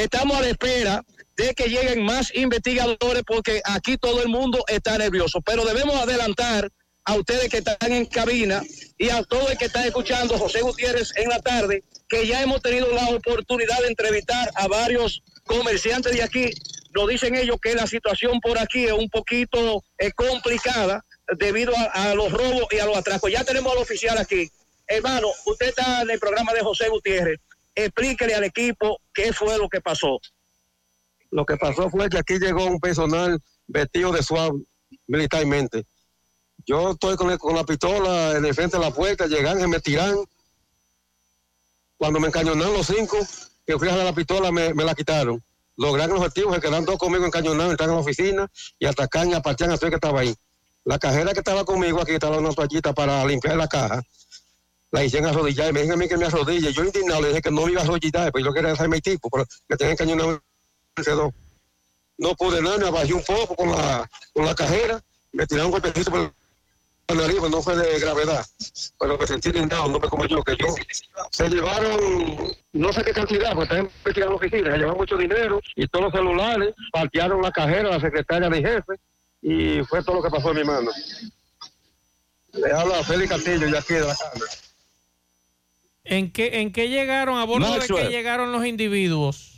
Estamos a la espera de que lleguen más investigadores porque aquí todo el mundo está nervioso. Pero debemos adelantar a ustedes que están en cabina y a todos el que están escuchando José Gutiérrez en la tarde, que ya hemos tenido la oportunidad de entrevistar a varios comerciantes de aquí. Nos dicen ellos que la situación por aquí es un poquito eh, complicada debido a, a los robos y a los atracos. Ya tenemos al oficial aquí. Hermano, usted está en el programa de José Gutiérrez explíquele al equipo qué fue lo que pasó. Lo que pasó fue que aquí llegó un personal vestido de suave militarmente. Yo estoy con, el, con, la pistola en el frente de la puerta, llegan y me tiran. Cuando me encañonaron los cinco, que fui a la pistola, me, la quitaron. Lograron los objetivos, se quedaron dos conmigo encañonados, están en la oficina y atacan y apartían a todo que estaba ahí. La cajera que estaba conmigo, aquí estaba una toallita para limpiar la caja la hicieron arrodillar me dijeron a mí que me arrodille. Yo indignado le dije que no me iba a arrodillar, pues yo quería dejarme el tipo, pero me tenían cañonado el No pude nada, me abajé un poco con la, con la cajera, me tiraron un golpecito por la nariz, pues no fue de gravedad, pero me sentí indignado, no me como yo, que yo. Se llevaron, no sé qué cantidad, pues están investigando oficinas, se llevaron mucho dinero y todos los celulares, partearon la cajera, la secretaria de jefe, y fue todo lo que pasó en mi mano. Le habla Félix Castillo, ya aquí de la Cámara. ¿En qué, ¿En qué llegaron? ¿A bordo de qué llegaron los individuos?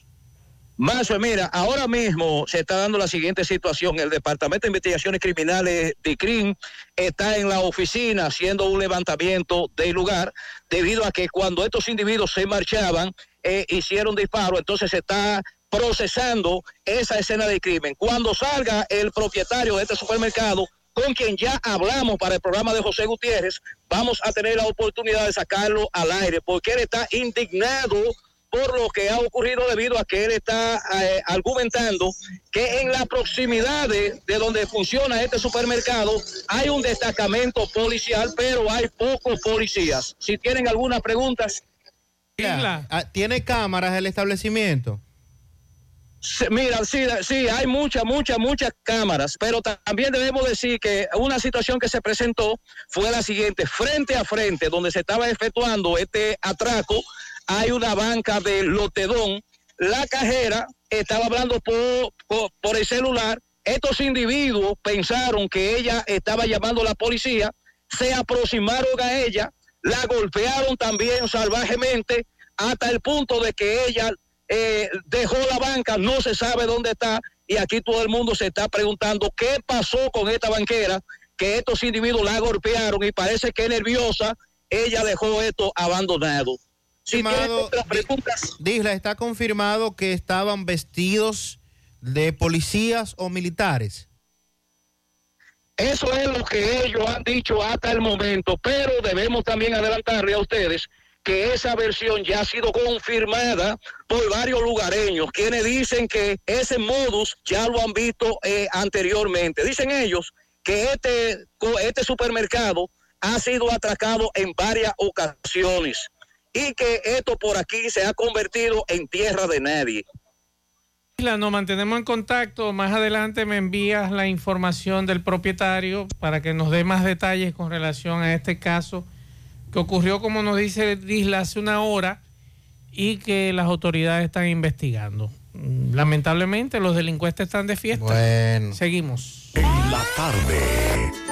Mazo, mira, ahora mismo se está dando la siguiente situación. El Departamento de Investigaciones Criminales de CRIM está en la oficina haciendo un levantamiento del lugar debido a que cuando estos individuos se marchaban, eh, hicieron disparo, entonces se está procesando esa escena de crimen. Cuando salga el propietario de este supermercado, con quien ya hablamos para el programa de José Gutiérrez, vamos a tener la oportunidad de sacarlo al aire, porque él está indignado por lo que ha ocurrido debido a que él está eh, argumentando que en la proximidad de, de donde funciona este supermercado hay un destacamento policial, pero hay pocos policías. Si tienen algunas preguntas. Ah, ¿Tiene cámaras el establecimiento? Mira, sí, sí, hay muchas, muchas, muchas cámaras, pero ta- también debemos decir que una situación que se presentó fue la siguiente, frente a frente, donde se estaba efectuando este atraco, hay una banca de lotedón, la cajera estaba hablando por, por, por el celular, estos individuos pensaron que ella estaba llamando a la policía, se aproximaron a ella, la golpearon también salvajemente, hasta el punto de que ella eh, dejó la banca, no se sabe dónde está, y aquí todo el mundo se está preguntando qué pasó con esta banquera, que estos individuos la golpearon y parece que nerviosa, ella dejó esto abandonado. Si preguntas, Disla, ¿está confirmado que estaban vestidos de policías o militares? Eso es lo que ellos han dicho hasta el momento, pero debemos también adelantarle a ustedes que esa versión ya ha sido confirmada por varios lugareños, quienes dicen que ese modus ya lo han visto eh, anteriormente. Dicen ellos que este, este supermercado ha sido atracado en varias ocasiones y que esto por aquí se ha convertido en tierra de nadie. Nos mantenemos en contacto. Más adelante me envías la información del propietario para que nos dé más detalles con relación a este caso que ocurrió, como nos dice Disla, hace una hora y que las autoridades están investigando. Mm, Lamentablemente los delincuentes están de fiesta. Bueno. Seguimos. La tarde.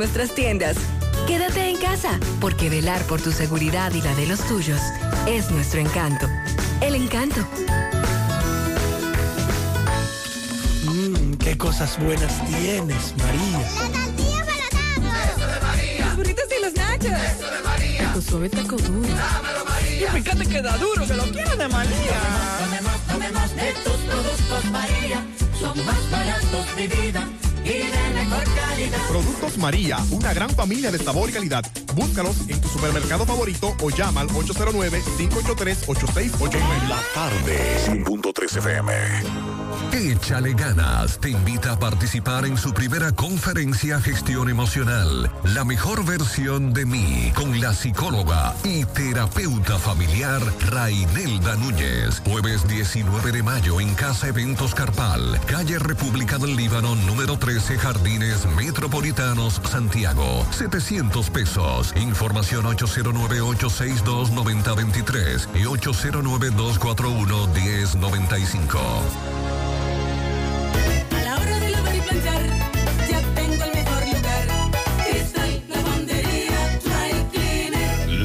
nuestras tiendas. Quédate en casa, porque velar por tu seguridad y la de los tuyos es nuestro encanto. El encanto. Mmm, qué cosas buenas tienes, María. Los burritos y los nachos. Eso de María. Tu suave taco duro. Y fíjate que da duro, que lo quiero de María. Tomemos, tomemos de tus productos, María. Son más baratos de vida y de mejor calidad. Productos María, una gran familia de sabor y calidad. Búscalos en tu supermercado favorito o llama al 809-583-8689. La tarde. 100.3 FM. Échale ganas te invita a participar en su primera conferencia Gestión Emocional, la mejor versión de mí, con la psicóloga y terapeuta familiar Rainelda Núñez. Jueves 19 de mayo en Casa Eventos Carpal, calle República del Líbano, número 13, Jardines Metropolitanos, Santiago. 700 pesos. Información 809-862-9023 y 809-241-1095.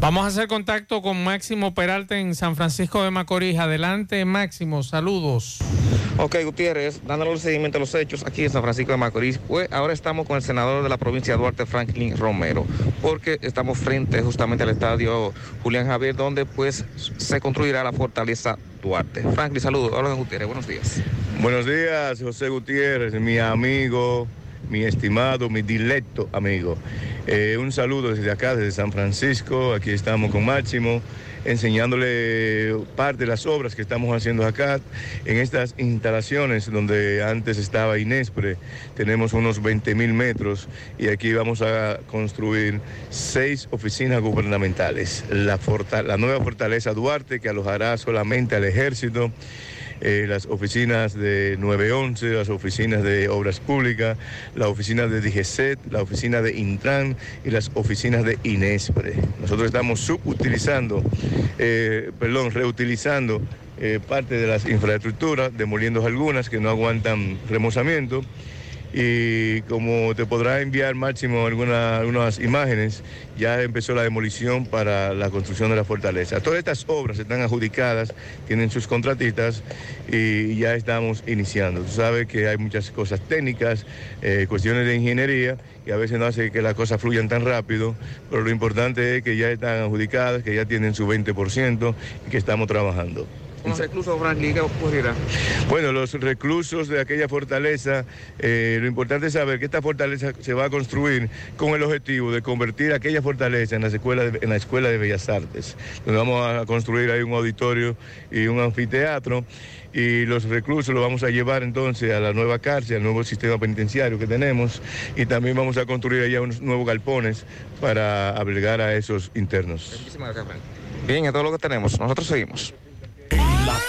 Vamos a hacer contacto con Máximo Peralta en San Francisco de Macorís. Adelante, Máximo. Saludos. Ok, Gutiérrez, dándole seguimiento a los hechos aquí en San Francisco de Macorís, pues ahora estamos con el senador de la provincia Duarte, Franklin Romero, porque estamos frente justamente al estadio Julián Javier, donde pues se construirá la fortaleza Duarte. Franklin, saludos. Hola, Gutiérrez, buenos días. Buenos días, José Gutiérrez, mi amigo, mi estimado, mi directo amigo. Eh, un saludo desde acá, desde San Francisco. Aquí estamos con Máximo, enseñándole parte de las obras que estamos haciendo acá en estas instalaciones donde antes estaba Inespre. Tenemos unos 20 mil metros y aquí vamos a construir seis oficinas gubernamentales. La nueva fortaleza Duarte que alojará solamente al ejército eh, las oficinas de 911, las oficinas de Obras Públicas, la oficina de DGCET, la oficina de Intran y las oficinas de Inespre. Nosotros estamos subutilizando, eh, perdón, reutilizando eh, parte de las infraestructuras, demoliendo algunas que no aguantan remozamiento. Y como te podrá enviar Máximo alguna- algunas imágenes, ya empezó la demolición para la construcción de la fortaleza. Todas estas obras están adjudicadas, tienen sus contratistas y ya estamos iniciando. Tú sabes que hay muchas cosas técnicas, eh, cuestiones de ingeniería y a veces no hace que las cosas fluyan tan rápido, pero lo importante es que ya están adjudicadas, que ya tienen su 20% y que estamos trabajando. Con los reclusos, Franklin, ¿qué ocurrirá? Bueno, los reclusos de aquella fortaleza, eh, lo importante es saber que esta fortaleza se va a construir con el objetivo de convertir aquella fortaleza en la escuela de, en la escuela de Bellas Artes, donde vamos a construir ahí un auditorio y un anfiteatro. Y los reclusos los vamos a llevar entonces a la nueva cárcel, al nuevo sistema penitenciario que tenemos. Y también vamos a construir allá unos nuevos galpones para albergar a esos internos. Muchísimas gracias, Franklin. Bien, es todo lo que tenemos. Nosotros seguimos.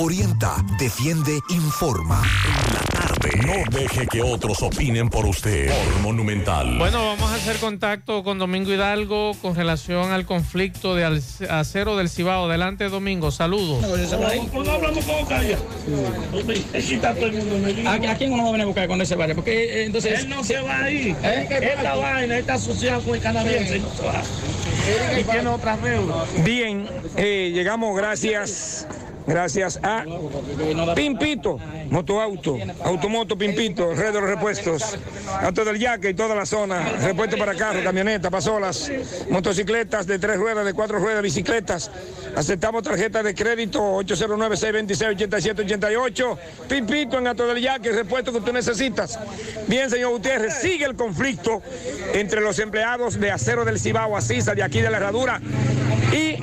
Orienta, defiende, informa. No deje que otros opinen por usted. Por Monumental. Bueno, vamos a hacer contacto con Domingo Hidalgo con relación al conflicto de acero del Cibao. Adelante, Domingo. Saludos. No hablamos con Ocaya. A en el ¿A, a quién uno va a venir a buscar cuando se vaya? Porque eh, entonces. Él no se va ahí. ¿Eh? Esta vaina está asociada con el canadiense y no se va. Y tiene otra deuda. Bien, eh, llegamos gracias, gracias a Pimpito, Motoauto, Automoto Pimpito, Red de los Repuestos, Auto del Yaque y toda la zona, repuesto para carros, camionetas, pasolas, motocicletas de tres ruedas, de cuatro ruedas, bicicletas. Aceptamos tarjeta de crédito 809-626-8788. Pimpito en Auto del Yaque, repuesto que tú necesitas. Bien, señor Gutiérrez, sigue el conflicto entre los empleados de Acero del Cibao, Asisa, de aquí de la Herradura, y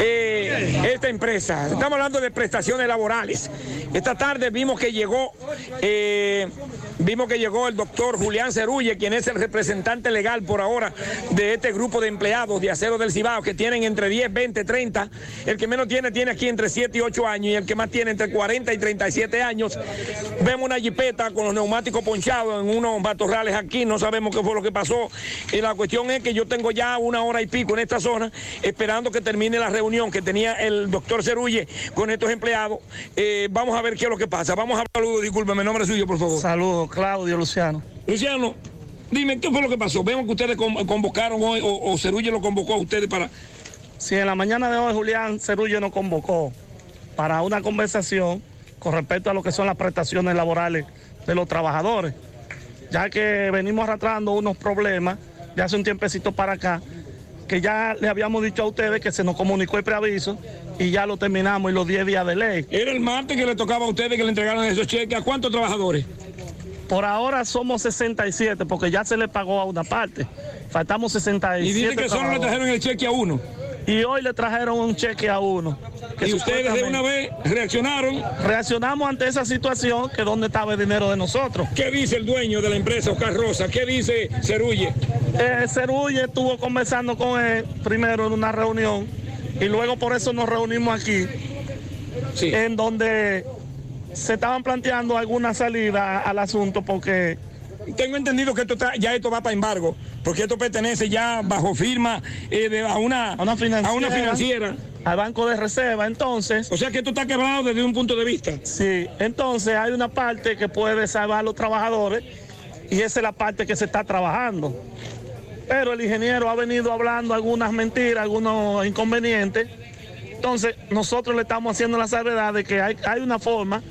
eh, esta empresa. Estamos hablando de prestaciones laborales. Esta tarde vimos que llegó, eh, vimos que llegó el doctor Julián Cerulle, quien es el representante legal por ahora de este grupo de empleados de Acero del Cibao, que tienen entre 10, 20, 30. El que menos tiene, tiene aquí entre 7 y 8 años, y el que más tiene entre 40 y 37 años. Vemos una jipeta con los neumáticos ponchados en unos matorrales aquí, no sabemos qué fue lo que pasó. Y la cuestión es que yo tengo ya una hora y pico en esta zona, esperando que termine la reunión que tenía el doctor Cerulle con estos empleados. Eh, vamos a ver qué es lo que pasa. Vamos a hablar, discúlpeme, nombre suyo, por favor. Saludos, Claudio Luciano. Luciano, dime, ¿qué fue lo que pasó? Vemos que ustedes con- convocaron hoy, o, o Cerulle lo convocó a ustedes para... Si en la mañana de hoy Julián Cerullo nos convocó para una conversación con respecto a lo que son las prestaciones laborales de los trabajadores, ya que venimos arrastrando unos problemas de hace un tiempecito para acá, que ya le habíamos dicho a ustedes que se nos comunicó el preaviso y ya lo terminamos y los 10 días de ley. Era el martes que le tocaba a ustedes que le entregaron esos cheques. ¿A cuántos trabajadores? Por ahora somos 67 porque ya se le pagó a una parte. Faltamos 67. Y dice que solo le trajeron el cheque a uno. Y hoy le trajeron un cheque a uno. Y ustedes de una vez reaccionaron. Reaccionamos ante esa situación que dónde estaba el dinero de nosotros. ¿Qué dice el dueño de la empresa, Oscar Rosa? ¿Qué dice Cerulle? Eh, Cerulle estuvo conversando con él primero en una reunión y luego por eso nos reunimos aquí en donde se estaban planteando alguna salida al asunto porque tengo entendido que esto está- ya esto va para embargo, porque esto pertenece ya bajo firma eh, de- a, una, a una financiera, a una financiera. al Banco de Reserva. Entonces. O sea que esto está quebrado desde un punto de vista. Sí, entonces hay una parte que puede salvar a los trabajadores y esa es la parte que se está trabajando. Pero el ingeniero ha venido hablando algunas mentiras, algunos inconvenientes. Entonces, nosotros le estamos haciendo la salvedad de que hay, hay una forma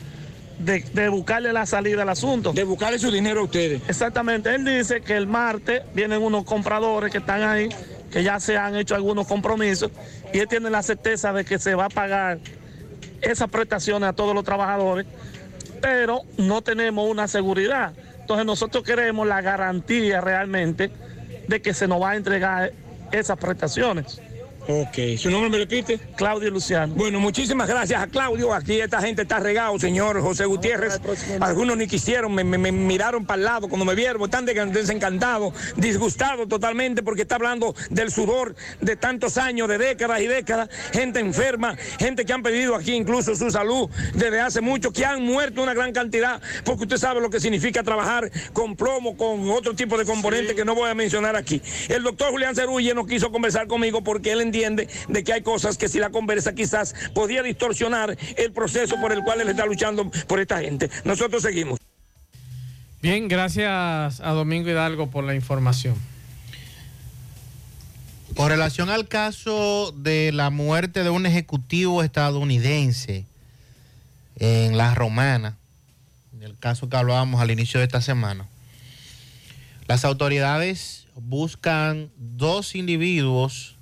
de, de buscarle la salida al asunto. De buscarle su dinero a ustedes. Exactamente. Él dice que el martes vienen unos compradores que están ahí, que ya se han hecho algunos compromisos, y él tiene la certeza de que se va a pagar esas prestaciones a todos los trabajadores, pero no tenemos una seguridad. Entonces nosotros queremos la garantía realmente de que se nos va a entregar esas prestaciones. Ok, ¿su nombre me repite? Claudio Luciano. Bueno, muchísimas gracias a Claudio. Aquí esta gente está regado, señor José Gutiérrez. Algunos ni quisieron, me, me- me miraron para el lado cuando me vieron, están de- desencantados, disgustados totalmente porque está hablando del sudor de tantos años, de décadas y décadas. Gente enferma, gente que han perdido aquí incluso su salud desde hace mucho, que han muerto una gran cantidad, porque usted sabe lo que significa trabajar con plomo, con otro tipo de componentes que no voy a mencionar aquí. El doctor Julián Cerulle no quiso conversar conmigo porque él entiende de que hay cosas que si la conversa quizás podía distorsionar el proceso por el cual él está luchando por esta gente. Nosotros seguimos. Bien, gracias a Domingo Hidalgo por la información. Con relación al caso de la muerte de un ejecutivo estadounidense en La Romana, el caso que hablábamos al inicio de esta semana, las autoridades buscan dos individuos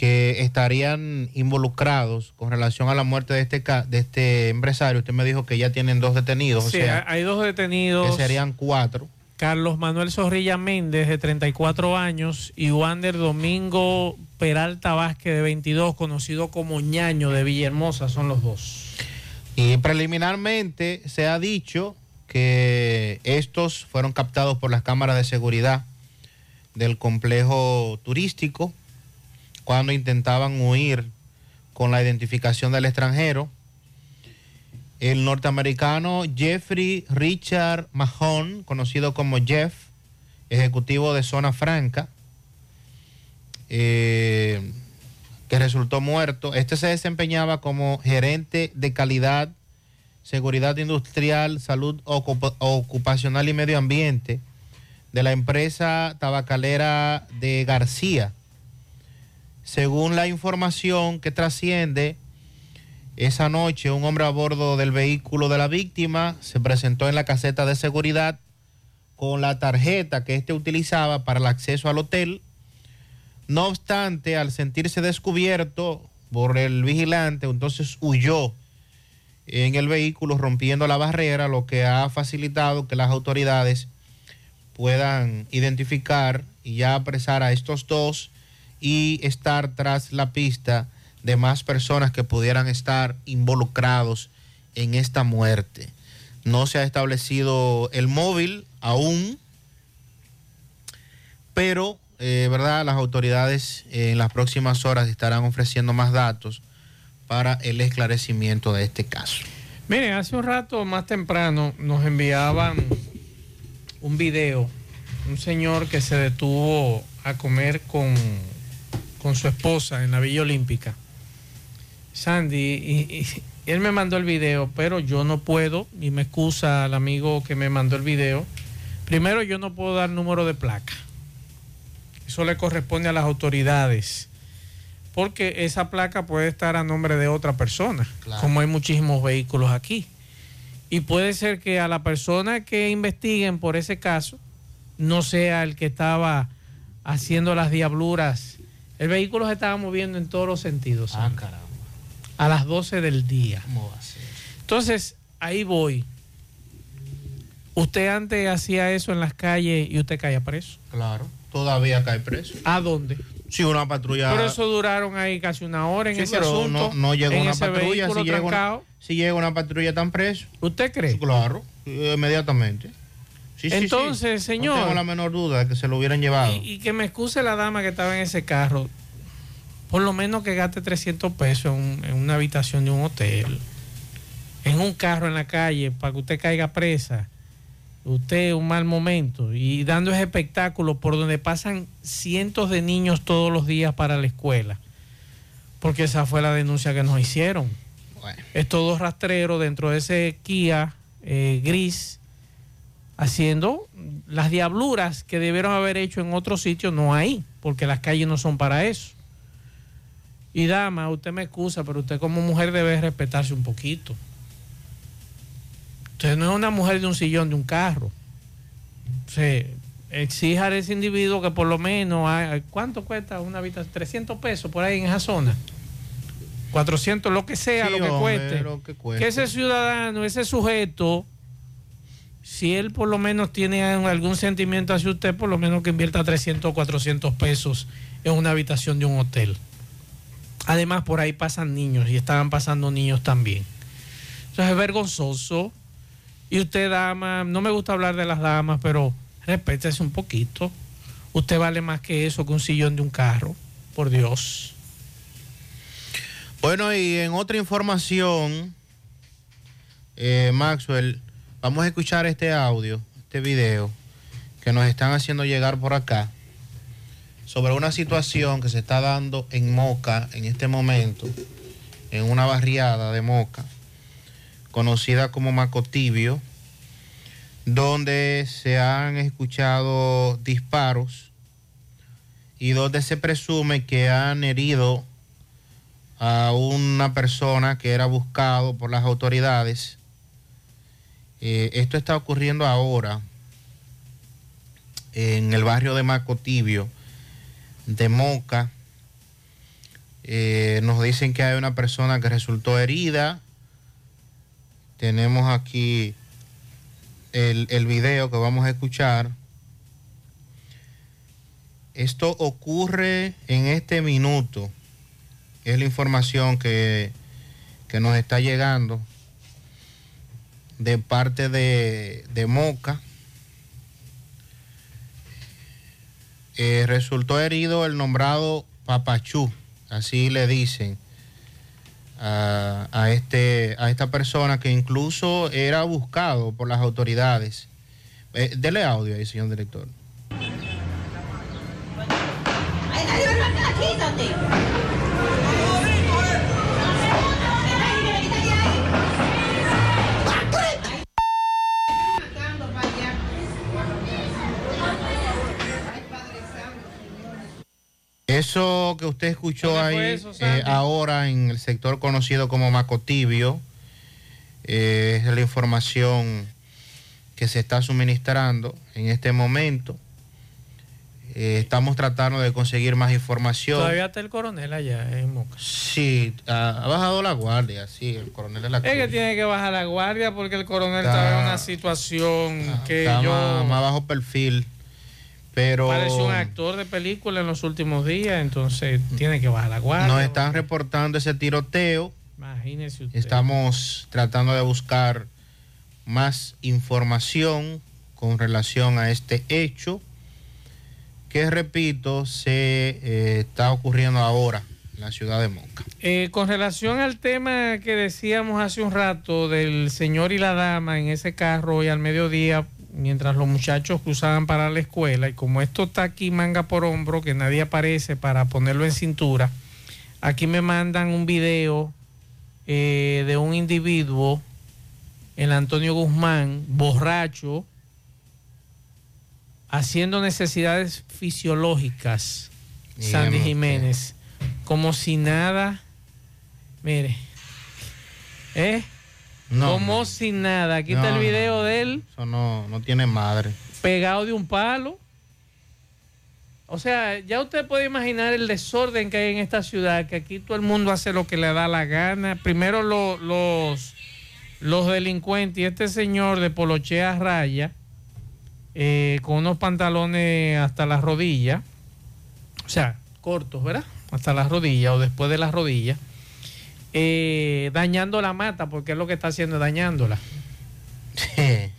que estarían involucrados con relación a la muerte de este, de este empresario. Usted me dijo que ya tienen dos detenidos, o Sí, sea, hay dos detenidos. que serían cuatro. Carlos Manuel Zorrilla Méndez, de 34 años, y Wander Domingo Peralta Vázquez, de 22, conocido como ñaño de Villahermosa, son los dos. Y preliminarmente se ha dicho que estos fueron captados por las cámaras de seguridad del complejo turístico cuando intentaban huir con la identificación del extranjero. El norteamericano Jeffrey Richard Mahon, conocido como Jeff, ejecutivo de Zona Franca, eh, que resultó muerto. Este se desempeñaba como gerente de calidad, seguridad industrial, salud ocupa- ocupacional y medio ambiente de la empresa tabacalera de García. Según la información que trasciende, esa noche un hombre a bordo del vehículo de la víctima se presentó en la caseta de seguridad con la tarjeta que éste utilizaba para el acceso al hotel. No obstante, al sentirse descubierto por el vigilante, entonces huyó en el vehículo rompiendo la barrera, lo que ha facilitado que las autoridades puedan identificar y ya apresar a estos dos y estar tras la pista de más personas que pudieran estar involucrados en esta muerte. No se ha establecido el móvil aún, pero, eh, ¿verdad? Las autoridades eh, en las próximas horas estarán ofreciendo más datos para el esclarecimiento de este caso. Miren, hace un rato más temprano nos enviaban un video, un señor que se detuvo a comer con, con su esposa en la Villa Olímpica. Sandy, y, y- él me mandó el video, pero yo no puedo, y me excusa al amigo que me mandó el video. Primero, yo no puedo dar número de placa. Eso le corresponde a las autoridades. Porque esa placa puede estar a nombre de otra persona, como hay muchísimos vehículos aquí. Y puede ser que a la persona que investiguen por ese caso no sea el que estaba haciendo las diabluras. El vehículo se estaba moviendo en todos los sentidos. Ah, Sandy. A las 12 del día. Entonces, ahí voy. Usted antes hacía eso en las calles y usted caía preso. Claro, todavía cae preso. ¿A dónde? Sí, una patrulla. Por eso duraron ahí casi una hora en Sí, ese pero asunto. no, no llega en una patrulla. Si llega una, si llega una patrulla, tan preso. ¿Usted cree? Claro, eh, inmediatamente. Sí, sí, sí. Entonces, señor. No tengo la menor duda de que se lo hubieran llevado. Y, y que me excuse la dama que estaba en ese carro. por lo menos que gaste 300 pesos en, un- en una habitación de un hotel, en un carro en la calle, para que usted caiga presa, usted un mal momento, y dando ese espectáculo por donde pasan cientos de niños todos los días para la escuela, porque esa fue la denuncia que nos hicieron. Estos dos rastreros dentro de ese Kia eh, gris, haciendo las diabluras que debieron haber hecho en otros sitios, no hay, porque las calles no son para eso. Y dama, usted me excusa, pero usted como mujer debe respetarse un poquito. Usted no es una mujer de un sillón de un carro. O sea, exija a ese individuo que por lo menos, ¿cuánto cuesta una habitación? 300 pesos por ahí en esa zona. 400, lo que sea, Sí, lo, que hombre, cueste. lo que cueste. Que ese ciudadano, ese sujeto, si él por lo menos tiene algún sentimiento hacia usted, por lo menos que invierta 300 o 400 pesos en una habitación de un hotel. Además, por ahí pasan niños y estaban pasando niños también. Entonces es vergonzoso. Y usted, dama, no me gusta hablar de las damas, pero respétese un poquito. Usted vale más que eso, que un sillón de un carro. Por Dios. Bueno, y en otra información, eh, Maxwell, vamos a escuchar este audio, este video que nos están haciendo llegar por acá sobre una situación que se está dando en Moca en este momento, en una barriada de Moca, conocida como Macotibio, donde se han escuchado disparos y donde se presume que han herido a una persona que era buscado por las autoridades. Eh, esto está ocurriendo ahora en el barrio de Macotibio, de Moca. Eh, nos dicen que hay una persona que resultó herida. Tenemos aquí el, el video que vamos a escuchar. Esto ocurre en este minuto es la información que, que nos está llegando de parte de, de Moca. Eh, resultó herido el nombrado Papachú, así le dicen a, este, a esta persona que incluso era buscado por las autoridades. Eh, dele audio ahí, señor director. Eso que usted escuchó ¿Dónde ahí eso, eh, ahora en el sector conocido como Macotibio, eh, es la información que se está suministrando en este momento. Eh, estamos tratando de conseguir más información. Todavía está el coronel allá en Moca. Sí, ha, ha bajado la guardia, sí, el coronel de la Es que tiene que bajar la guardia porque el coronel Está- está en una situación que Está yo más, más bajo perfil, pero parece un actor de película en los últimos días, entonces tiene que bajar la guardia. nos están reportando ese tiroteo. Imagínese usted. Estamos tratando de buscar más información con relación a este hecho que, repito, se eh, está ocurriendo ahora en la ciudad de Moca. Eh, con relación al tema que decíamos hace un rato del señor y la dama en ese carro hoy al mediodía, mientras los muchachos cruzaban para la escuela, y como esto está aquí manga por hombro, que nadie aparece para ponerlo en cintura, aquí me mandan un video eh, de un individuo, el Antonio Guzmán, borracho, haciendo necesidades fisiológicas, Sandy. Jiménez, como si nada, mire, ¿eh? No, como no. si nada, aquí No, está el video de él Eso no, no tiene madre. pegado de un palo. O sea, ya usted puede imaginar el desorden que hay en esta ciudad, que aquí todo el mundo hace lo que le da la gana. Primero lo- los, los delincuentes y este señor de polochea raya, eh, con unos pantalones hasta las rodillas, o sea, cortos, ¿verdad? Hasta las rodillas o después de las rodillas, eh, dañando la mata, porque es lo que está haciendo, dañándola.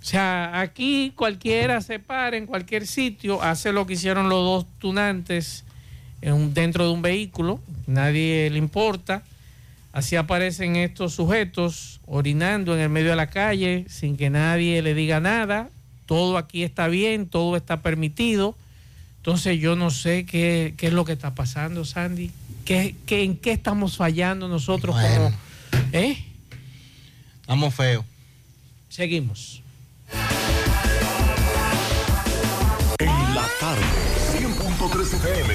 O sea, aquí cualquiera se para en cualquier sitio, hace lo que hicieron los dos tunantes en un- dentro de un vehículo, nadie le importa. Así aparecen estos sujetos orinando en el medio de la calle sin que nadie le diga nada. Todo aquí está bien, todo está permitido. Entonces yo no sé qué, qué es lo que está pasando, Sandy. ¿Qué, qué- en qué estamos fallando nosotros como... ¿Eh? Estamos feos. Seguimos. En la tarde, 100.3 FM.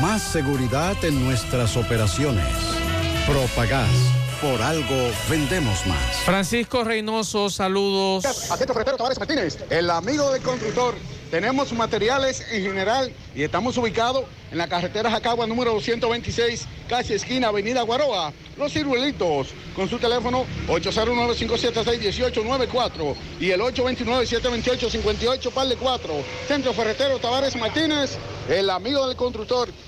Más seguridad en nuestras operaciones. Propagás. Por algo vendemos más. Francisco Reynoso, saludos. Tavares Martínez, el amigo del constructor. Tenemos materiales en general y estamos ubicados en la carretera Jacagua número 226, casi esquina Avenida Guaroa. Los ciruelitos, con su teléfono 809-576-1894 y el 829-728-58 par de 4. Centro Ferretero Tavares Martínez, el amigo del constructor.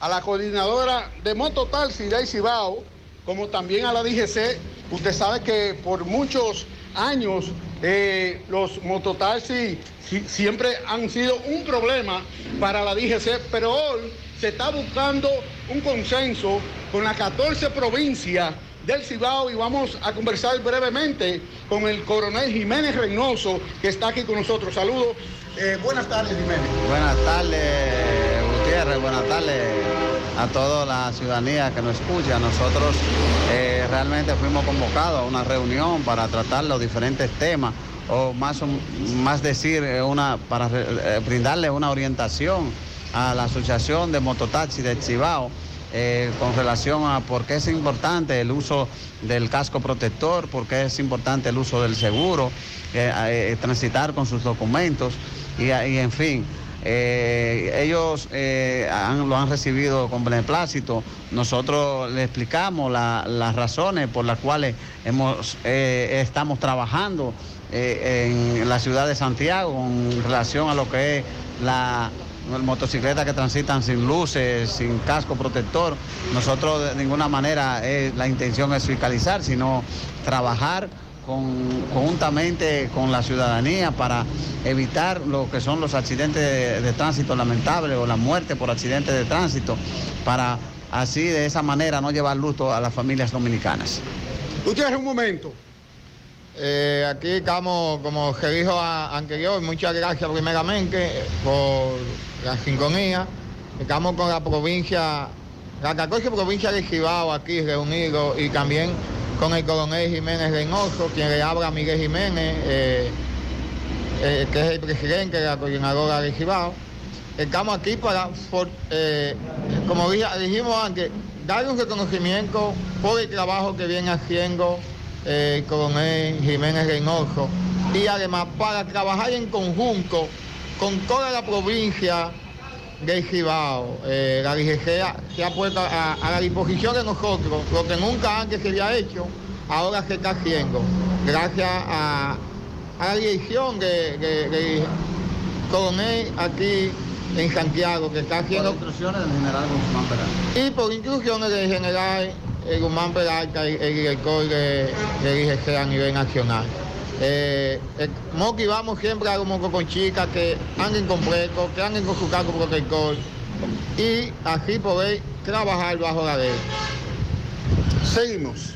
a la coordinadora de Mototaxi de Cibao, como también a la DGC. Usted sabe que por muchos años eh, los mototaxis si- siempre han sido un problema para la DGC, pero hoy se está buscando un consenso con las 14 provincias del Cibao y vamos a conversar brevemente con el coronel Jiménez Reynoso, que está aquí con nosotros. Saludos. Eh, buenas tardes, Jiménez. Buenas tardes, Buenas tardes a toda la ciudadanía que nos escucha. Nosotros eh, realmente fuimos convocados a una reunión para tratar los diferentes temas o más, más decir, eh, una, para eh, brindarle una orientación a la Asociación de Mototaxi de Chivao eh, con relación a por qué es importante el uso del casco protector, por qué es importante el uso del seguro, transitar con sus documentos y en fin. Eh, ellos eh, lo han recibido con beneplácito. Nosotros le explicamos la- las razones por las cuales hemos, eh, estamos trabajando en la ciudad de Santiago con relación a lo que es la motocicletas que transitan sin luces, sin casco protector. Nosotros de ninguna manera la intención es fiscalizar, sino trabajar con- conjuntamente con la ciudadanía para evitar lo que son los accidentes de, de tránsito lamentables o la muerte por accidentes de tránsito, para así de esa manera no llevar luto a las familias dominicanas. Gutiérrez, un momento. Eh, aquí estamos, como se dijo anterior, muchas gracias primeramente por la sintonía. Estamos con la provincia, la 14 provincia de Cibao aquí reunidos y también con el coronel Jiménez Reynoso, quien le habla a Miguel Jiménez, eh, eh, que es el presidente de la coordinadora de Cibao. Estamos aquí para, eh, como dijimos antes, darle un reconocimiento por el trabajo que viene haciendo el coronel Jiménez Reynoso y además para trabajar en conjunto con toda la provincia del Cibao. Eh, la DGC se ha puesto a, a la disposición de nosotros, lo que nunca antes se había hecho, ahora se está haciendo, gracias a, a la dirección de, de- de coronel aquí en Santiago, que está haciendo... instrucciones del general Guzmán Peralta. Y por instrucciones del general eh, Guzmán Peralta, el, el director de, del IGC a nivel nacional. Eh, eh, motivamos siempre a los con chicas que anden con fresco, que anden con su casco protector y así poder trabajar bajo la ley. Seguimos.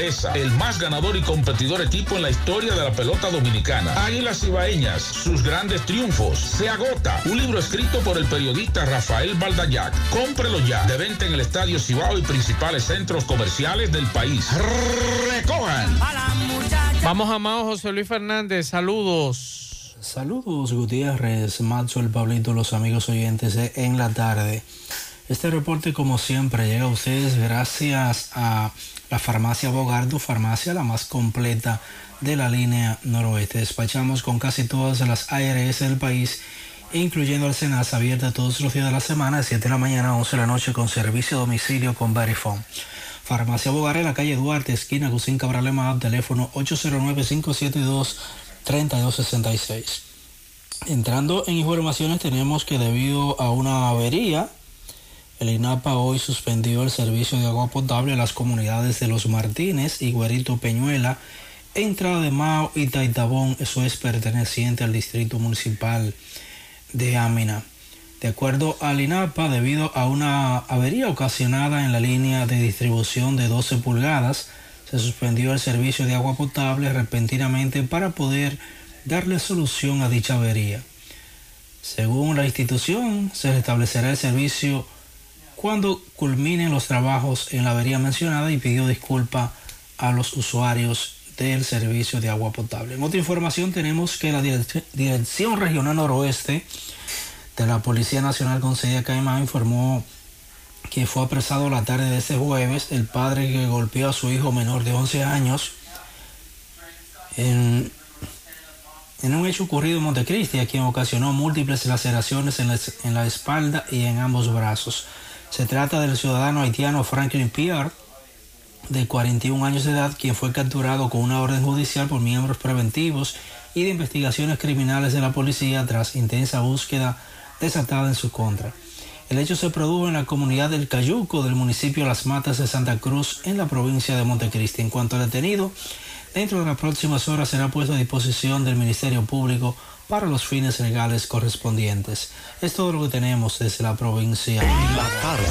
grandeza, el más ganador y competidor equipo en la historia de la pelota dominicana. Águilas Ibaeñas, sus grandes triunfos. Se agota. Un libro escrito por el periodista Rafael Baldayac. Cómprelo ya. De venta en el Estadio Cibao y principales centros comerciales del país. Recojan. Vamos a Mao José Luis Fernández. Saludos. Saludos Gutiérrez, Macho, el Pablito, los amigos oyentes de en la tarde. Este reporte como siempre llega a ustedes gracias a la farmacia Bogardo, farmacia la más completa de la línea noroeste. Despachamos con casi todas las ARS del país, incluyendo el Senas, abierta todos los días de la semana, de 7 de la mañana a 11 de la noche, con servicio a domicilio con Verifone. Farmacia Bogar en la calle Duarte, esquina Gusín Cabral teléfono 809-572-3266. Entrando en informaciones, tenemos que debido a una avería, el INAPA hoy suspendió el servicio de agua potable a las comunidades de Los Martínez y Guerito Peñuela, entrada de Mao y Taitabón, eso es perteneciente al distrito municipal de Amina. De acuerdo al INAPA, debido a una avería ocasionada en la línea de distribución de 12 pulgadas, se suspendió el servicio de agua potable repentinamente para poder darle solución a dicha avería. Según la institución, se restablecerá el servicio cuando culminen los trabajos en la avería mencionada y pidió disculpa a los usuarios del servicio de agua potable. En otra información tenemos que la Dirección Regional Noroeste de la Policía Nacional con sede acá en informó que fue apresado la tarde de ese jueves el padre que golpeó a su hijo menor de 11 años en, en un hecho ocurrido en Montecristi, a quien ocasionó múltiples laceraciones en la, en la espalda y en ambos brazos. Se trata del ciudadano haitiano Franklin Pierre, de 41 años de edad, quien fue capturado con una orden judicial por miembros preventivos y de investigaciones criminales de la policía tras intensa búsqueda desatada en su contra. El hecho se produjo en la comunidad del Cayuco del municipio Las Matas de Santa Cruz en la provincia de Montecristi. En cuanto al detenido, dentro de las próximas horas será puesto a disposición del Ministerio Público para los fines legales correspondientes. Es todo lo que tenemos desde la provincia. La tarde.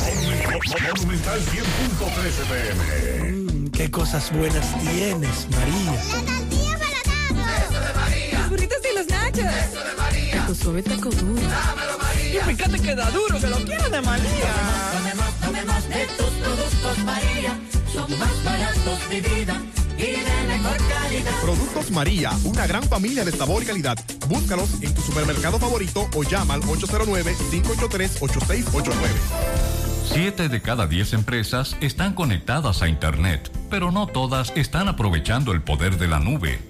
Monumental 100.13 pm. Mm, qué cosas buenas tienes, María. Eso de María. Los burritos y los nachos. Eso de María. Tu suave taco duro. Dámelo, María. Y fíjate que da duro, que lo quiero de María. De tus productos, María. Son más baratos de vida Productos María, una gran familia de sabor y calidad. Búscalos en tu supermercado favorito o llama al 809-583-8689. Siete de cada diez empresas están conectadas a Internet, pero no todas están aprovechando el poder de la nube.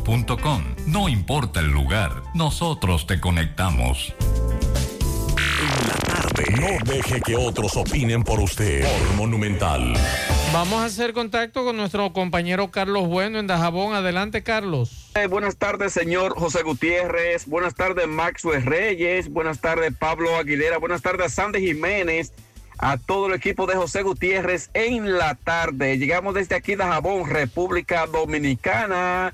No importa el lugar, nosotros te conectamos. en la tarde. No deje que otros opinen por usted. Por Monumental. Vamos a hacer contacto con nuestro compañero Carlos Bueno en Dajabón. Adelante, Carlos. Eh, buenas tardes, señor José Gutiérrez. Buenas tardes, Maxwell Reyes. Buenas tardes, Pablo Aguilera. Buenas tardes, Sandy Jiménez. A todo el equipo de José Gutiérrez en la tarde. Llegamos desde aquí, Dajabón, República Dominicana.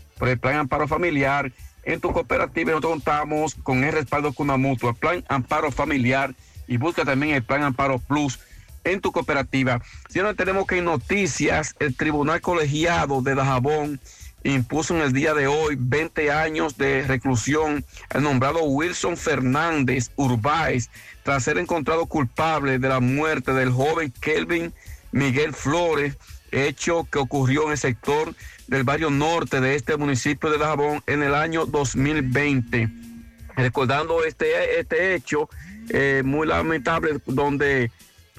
por el Plan Amparo Familiar. En tu cooperativa nosotros contamos con el respaldo con una mutua, Plan Amparo Familiar y busca también el Plan Amparo Plus en tu cooperativa. Si no tenemos que en noticias, el Tribunal Colegiado de Dajabón impuso en el día de hoy 20 años de reclusión al nombrado Wilson Fernández Urbáez tras ser encontrado culpable de la muerte del joven Kelvin Miguel Flores, hecho que ocurrió en el sector del barrio norte de este municipio de Dajabón en el año 2020. Recordando este, este hecho eh, muy lamentable donde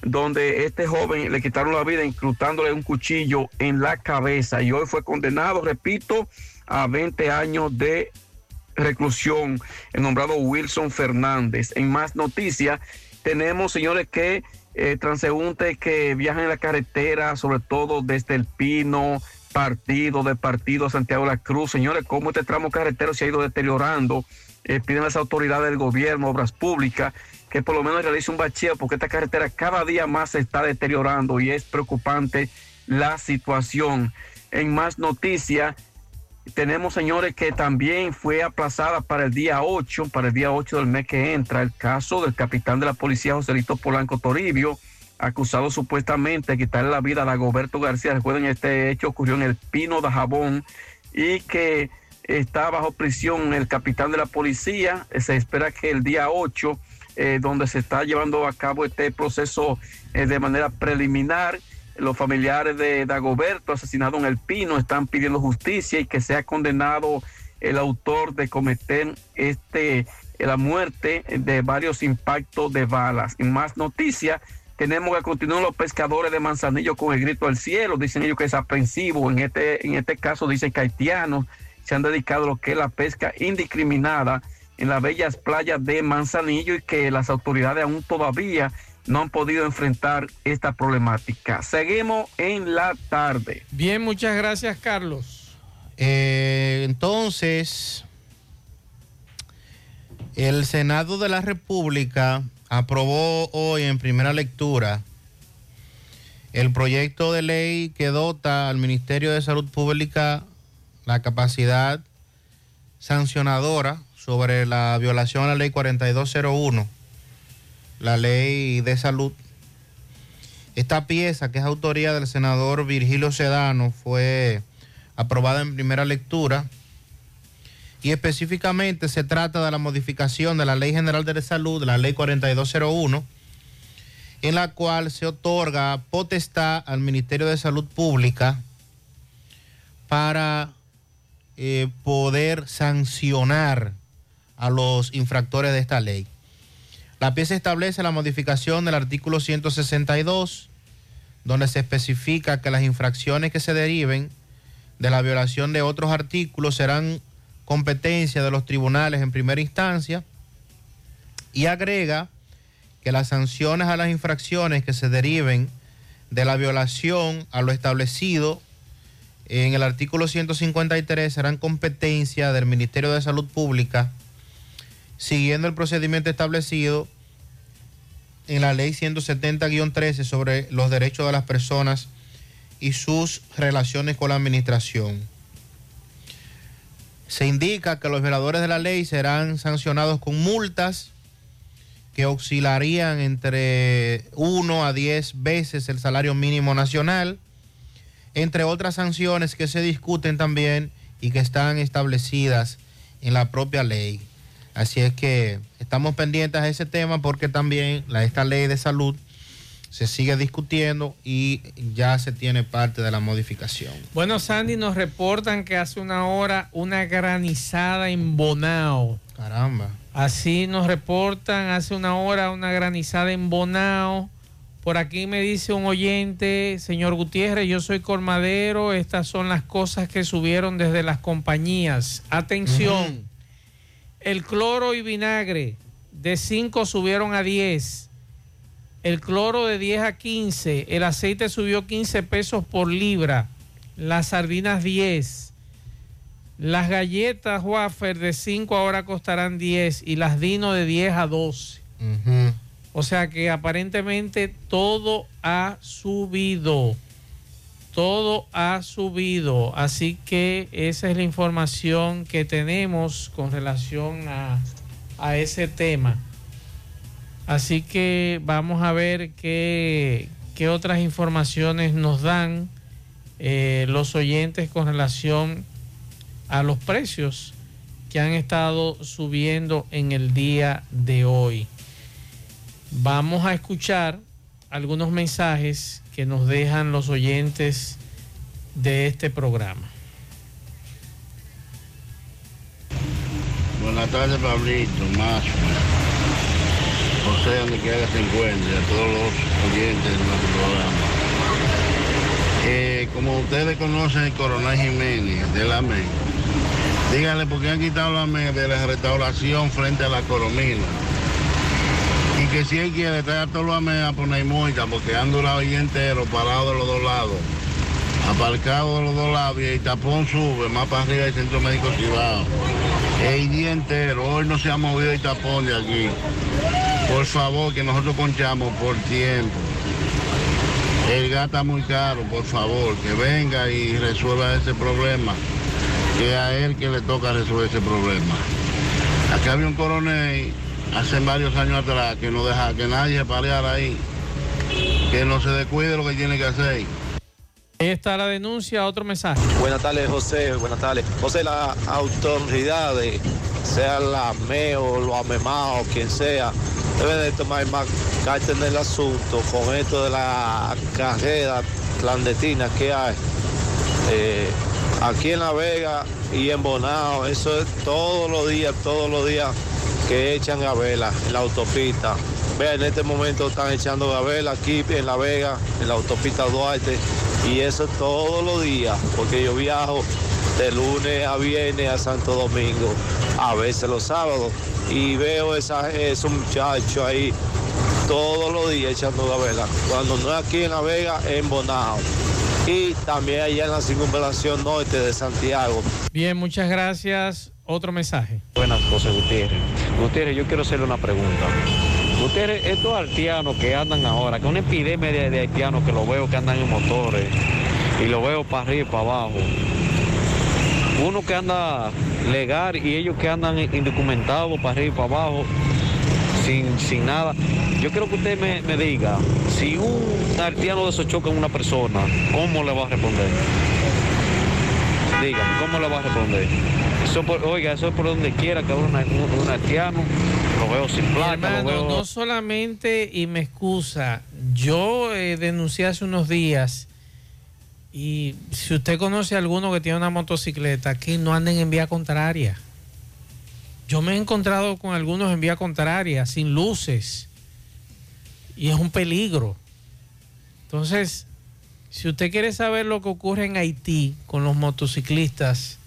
donde este joven le quitaron la vida incrustándole un cuchillo en la cabeza y hoy fue condenado, repito, a 20 años de reclusión, el nombrado Wilson Fernández. En más noticias, tenemos, señores, que eh, transeúntes que viajan en la carretera, sobre todo desde el Pino, partido de partido a Santiago de la Cruz. Señores, cómo este tramo carretero se ha ido deteriorando. Eh, piden las autoridades del gobierno, obras públicas, que por lo menos realice un bacheo, porque esta carretera cada día más se está deteriorando y es preocupante la situación. En más noticias, tenemos, señores, que también fue aplazada para el día 8, para el día 8 del mes que entra, el caso del capitán de la policía, Joselito Polanco Toribio, acusado supuestamente de quitarle la vida a Dagoberto García. Recuerden, este hecho ocurrió en el Pino de Jabón y que está bajo prisión el capitán de la policía. Se espera que el día 8, eh, donde se está llevando a cabo este proceso eh, de manera preliminar, los familiares de Dagoberto, asesinado en el Pino, están pidiendo justicia y que sea condenado el autor de cometer este la muerte de varios impactos de balas. En más noticias, tenemos que continuar los pescadores de Manzanillo con el grito al cielo. Dicen ellos que es aprensivo. En este, en este caso, dicen que haitianos se han dedicado a lo que es la pesca indiscriminada en las bellas playas de Manzanillo y que las autoridades aún todavía no han podido enfrentar esta problemática. Seguimos en la tarde. Bien, muchas gracias, Carlos. Eh, entonces, el Senado de la República aprobó hoy en primera lectura el proyecto de ley que dota al Ministerio de Salud Pública la capacidad sancionadora sobre la violación a la ley 4201, la ley de salud. Esta pieza, que es autoría del senador Virgilio Sedano, fue aprobada en primera lectura y específicamente se trata de la modificación de la Ley General de Salud, la Ley 4201, en la cual se otorga potestad al Ministerio de Salud Pública para eh, poder sancionar a los infractores de esta ley. La pieza establece la modificación del artículo 162, donde se especifica que las infracciones que se deriven de la violación de otros artículos serán competencia de los tribunales en primera instancia y agrega que las sanciones a las infracciones que se deriven de la violación a lo establecido en el artículo 153 serán competencia del Ministerio de Salud Pública siguiendo el procedimiento establecido en la ley 170-13 sobre los derechos de las personas y sus relaciones con la administración. Se indica que los violadores de la ley serán sancionados con multas que oscilarían entre 1 a 10 veces el salario mínimo nacional, entre otras sanciones que se discuten también y que están establecidas en la propia ley. Así es que esta estamos pendientes a ese tema porque también la, esta ley de salud se sigue discutiendo y ya se tiene parte de la modificación. Bueno, Sandy, nos reportan que hace una hora una granizada en Bonao. Caramba. Así nos reportan hace una hora una granizada en Bonao. Por aquí me dice un oyente, señor Gutiérrez, yo soy colmadero, estas son las cosas que subieron desde las compañías. Atención, el cloro y vinagre de 5 subieron a 10, el cloro de 10 a 15, el aceite subió 15 pesos por libra, las sardinas 10, las galletas wafer de 5 ahora costarán 10 y las Dino de 10 a 12. O sea que aparentemente todo ha subido. Todo ha subido. Así que esa es la información que tenemos con relación a, a ese tema. Así que vamos a ver qué, qué otras informaciones nos dan eh, los oyentes con relación a los precios que han estado subiendo en el día de hoy. Vamos a escuchar algunos mensajes que nos dejan los oyentes de este programa. Buenas tardes, Pablito, Macho, José, donde quiera se encuentre, a todos los oyentes de nuestro programa. Eh, como ustedes conocen el coronel Jiménez de la MEN, díganle por qué han quitado la MEN de la restauración frente a la Coromina. Que si él quiere traer los AME a poner multa, porque han durado el día entero parados de los dos lados, aparcados de los dos lados, y el tapón sube más para arriba del centro médico Cibao. El día entero, hoy no se ha movido el tapón de aquí. Por favor, que nosotros conchamos por tiempo. El gas está muy caro, por favor, que venga y resuelva ese problema. Que a él que le toca resolver ese problema. Aquí había un coronel hace varios años atrás que no deja que nadie se pareara ahí. Que no se descuide lo que tiene que hacer. Ahí está la denuncia, otro mensaje. Buenas tardes, José. Buenas tardes. José, las autoridades, sea la MEO, los AMEMAO, quien sea, deben de tomar más cartas en el asunto con esto de la carrera clandestina que hay. Eh, aquí en La Vega y en Bonao, eso es todos los días, todos los días que echan gavela en la autopista. Vea, en este momento están echando gavela aquí en La Vega, en la autopista Duarte, y eso todos los días, porque yo viajo de lunes a viernes a Santo Domingo, a veces los sábados, y veo esos muchachos ahí todos los días echando gavela. Cuando no es aquí en La Vega, en Bonao. Y también allá en la circunvalación norte de Santiago. Bien, muchas gracias. Otro mensaje. Buenas, José Gutiérrez. Gutiérrez, yo quiero hacerle una pregunta. Gutiérrez, estos haitianos que andan ahora, que una epidemia de, de haitianos que lo veo que andan en motores y lo veo para arriba y para abajo. Uno que anda legal y ellos que andan indocumentados para arriba y para abajo, sin, sin nada. Yo quiero que usted me, diga, si un haitiano de esos choca a una persona, ¿cómo le va a responder? Dígame, ¿cómo le va a responder? Eso por- oiga, eso es por donde quiera que un, un, haitiano, lo veo sin placa, lo Hermano, veo... no solamente, y me excusa, yo eh, denuncié hace unos días, y si usted conoce a alguno que tiene una motocicleta, que no anden en vía contraria. Yo me he encontrado con algunos en vía contraria, sin luces, y es un peligro. Entonces, si usted quiere saber lo que ocurre en Haití con los motociclistas,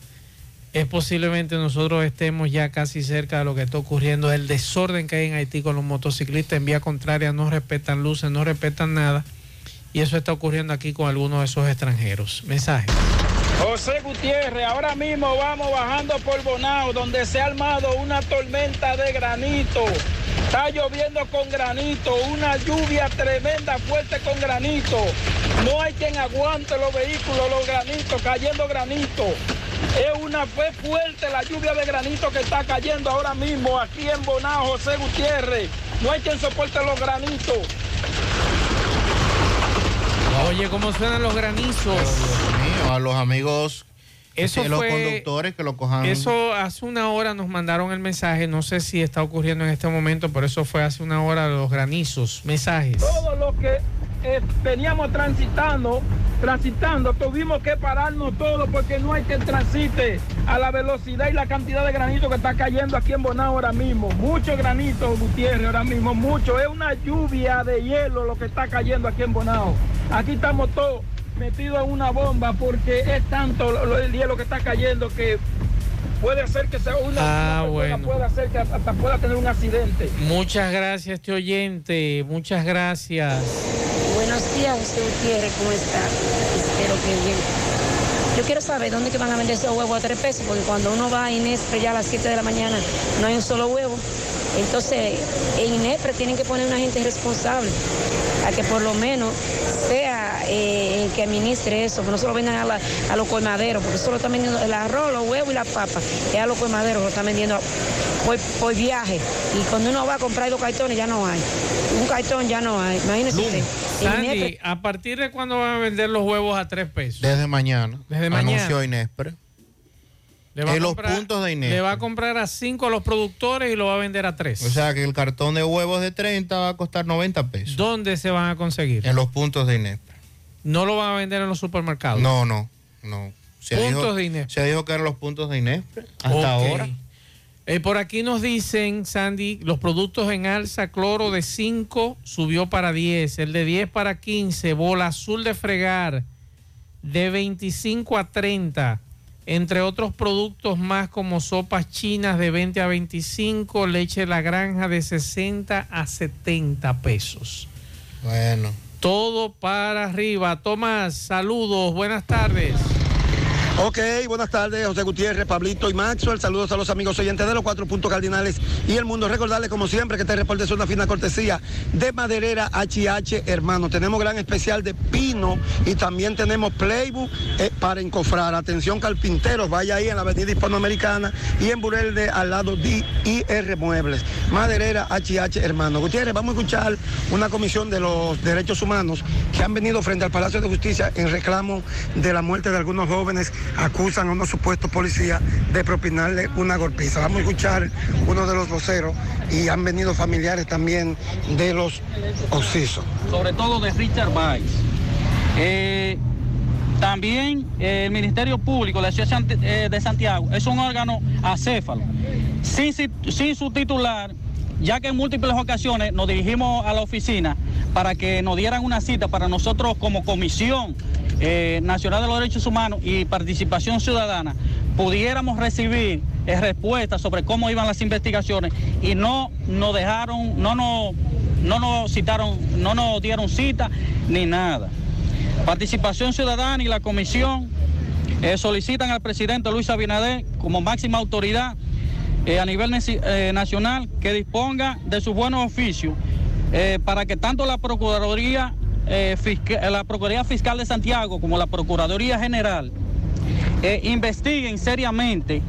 es posiblemente nosotros estemos ya casi cerca de lo que está ocurriendo, el desorden que hay en Haití con los motociclistas en vía contraria, no respetan luces, no respetan nada, y eso está ocurriendo aquí con algunos de esos extranjeros. Mensaje. José Gutiérrez, ahora mismo vamos bajando por Bonao, donde se ha armado una tormenta de granito. Está lloviendo con granito, una lluvia tremenda, fuerte con granito. No hay quien aguante los vehículos, los granitos, cayendo granito. Es una fue fuerte la lluvia de granito que está cayendo ahora mismo aquí en Bonao, José Gutiérrez. No hay quien soporte los granitos. Oye, ¿cómo suenan los granizos? Dios mío, a los amigos Eso Que los fue- conductores que lo cojan. Eso hace una hora nos mandaron el mensaje, no sé si está ocurriendo en este momento, pero eso fue hace una hora los granizos, mensajes. Todo lo que eh, veníamos transitando, transitando, tuvimos que pararnos todo porque no hay que transite a la velocidad y la cantidad de granito que está cayendo aquí en Bonao ahora mismo. Mucho granito, Gutiérrez, ahora mismo, mucho. Es una lluvia de hielo lo que está cayendo aquí en Bonao. Aquí estamos todos metidos en una bomba porque es tanto lo- lo- el hielo que está cayendo que puede hacer que sea una, Ah, una bueno. pueda hacer que hasta pueda tener un accidente. Muchas gracias, este oyente, muchas gracias. Días, José Gutiérrez, ¿cómo está? Espero que bien. Yo quiero saber dónde que van a vender esos huevos a tres pesos, porque cuando uno va a Inespre ya a las 7 de la mañana no hay un solo huevo. Entonces, en Inespre tienen que poner una gente responsable, a que por lo menos sea eh, el que administre eso, que no se lo vendan a, los colmaderos, porque eso lo están vendiendo el arroz, los huevos y la papa, es a los colmaderos, lo están vendiendo por, por viaje. Y cuando uno va a comprar dos cartones ya no hay. Un cartón ya no hay. Imagínese usted. Sandy, ¿a partir de cuándo van a vender los huevos a tres pesos? Desde mañana. Desde mañana. Anunció Inespre. Le va a en los comprar- puntos de Inespre. Le va a comprar a cinco a los productores y lo va a vender a tres. O sea que el cartón de huevos de 30 va a costar 90 pesos. ¿Dónde se van a conseguir? En los puntos de Inespre. No lo van a vender en los supermercados. No, no, no. Se Puntos dijo, de Inespre. Se dijo que eran los puntos de Inespre. Hasta Ok. ahora. Eh, por aquí nos dicen, Sandy, los productos en alza, cloro de 5 subió para 10, el de 10 para 15, bola azul de fregar de 25 a 30, entre otros productos más como sopas chinas de 20 a 25, leche de la granja de 60 a 70 pesos. Bueno. Todo para arriba. Tomás, saludos, buenas tardes. Ok, buenas tardes, José Gutiérrez, Pablito y Maxwell. Saludos a los amigos oyentes de los cuatro puntos cardinales y el mundo. Recordarles, como siempre, que este reporte es una fina cortesía de Maderera HH, hermano. Tenemos gran especial de pino y también tenemos Playbook eh, para encofrar. Atención, carpinteros, vaya ahí en la avenida hispanoamericana y en Burel de al lado de IR Muebles. Maderera HH, hermano. Gutiérrez, vamos a escuchar una comisión de los derechos humanos que han venido frente al Palacio de Justicia en reclamo de la muerte de algunos jóvenes acusan a unos supuestos policías de propinarle una golpiza. Vamos a escuchar uno de los voceros y han venido familiares también de los occisos. sobre todo de Richard Weiss. Eh, también eh, el Ministerio Público, la Ciudad eh, de Santiago, es un órgano acéfalo, sin, si- sin su titular, ya que en múltiples ocasiones nos dirigimos a la oficina para que nos dieran una cita para nosotros como Comisión eh, Nacional de los Derechos Humanos y Participación Ciudadana pudiéramos recibir eh, respuestas sobre cómo iban las investigaciones y no nos dejaron, no nos, no nos citaron, no nos dieron cita ni nada. Participación Ciudadana y la Comisión eh, solicitan al presidente Luis Abinader como máxima autoridad a nivel nacional que disponga de sus buenos oficios para que tanto la Procuraduría, eh, Fisca- la Procuraduría Fiscal de Santiago como la Procuraduría General eh, investiguen seriamente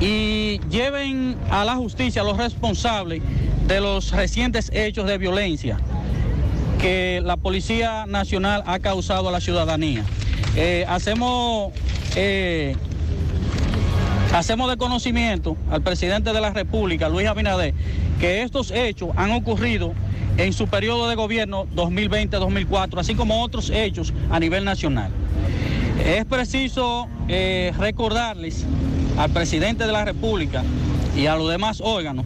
y lleven a la justicia a los responsables de los recientes hechos de violencia que la Policía Nacional ha causado a la ciudadanía. Eh, hacemos, eh, hacemos de conocimiento al presidente de la República, Luis Abinader, que estos hechos han ocurrido en su periodo de gobierno 2020-2004, así como otros hechos a nivel nacional. Es preciso eh, recordarles al presidente de la República y a los demás órganos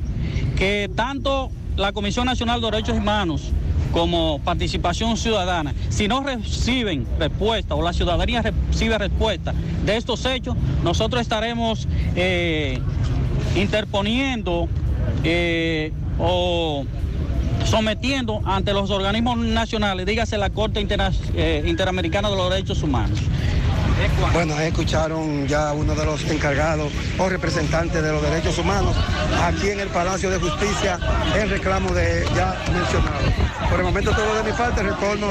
que tanto la Comisión Nacional de Derechos Humanos como Participación Ciudadana, si no reciben respuesta o la ciudadanía recibe respuesta de estos hechos, nosotros estaremos eh, interponiendo eh, o sometiendo ante los organismos nacionales, dígase la Corte eh, Interamericana de los Derechos Humanos. Bueno, escucharon ya uno de los encargados o representantes de los derechos humanos aquí en el Palacio de Justicia en reclamo de ya mencionado. Por el momento todo de mi parte, retorno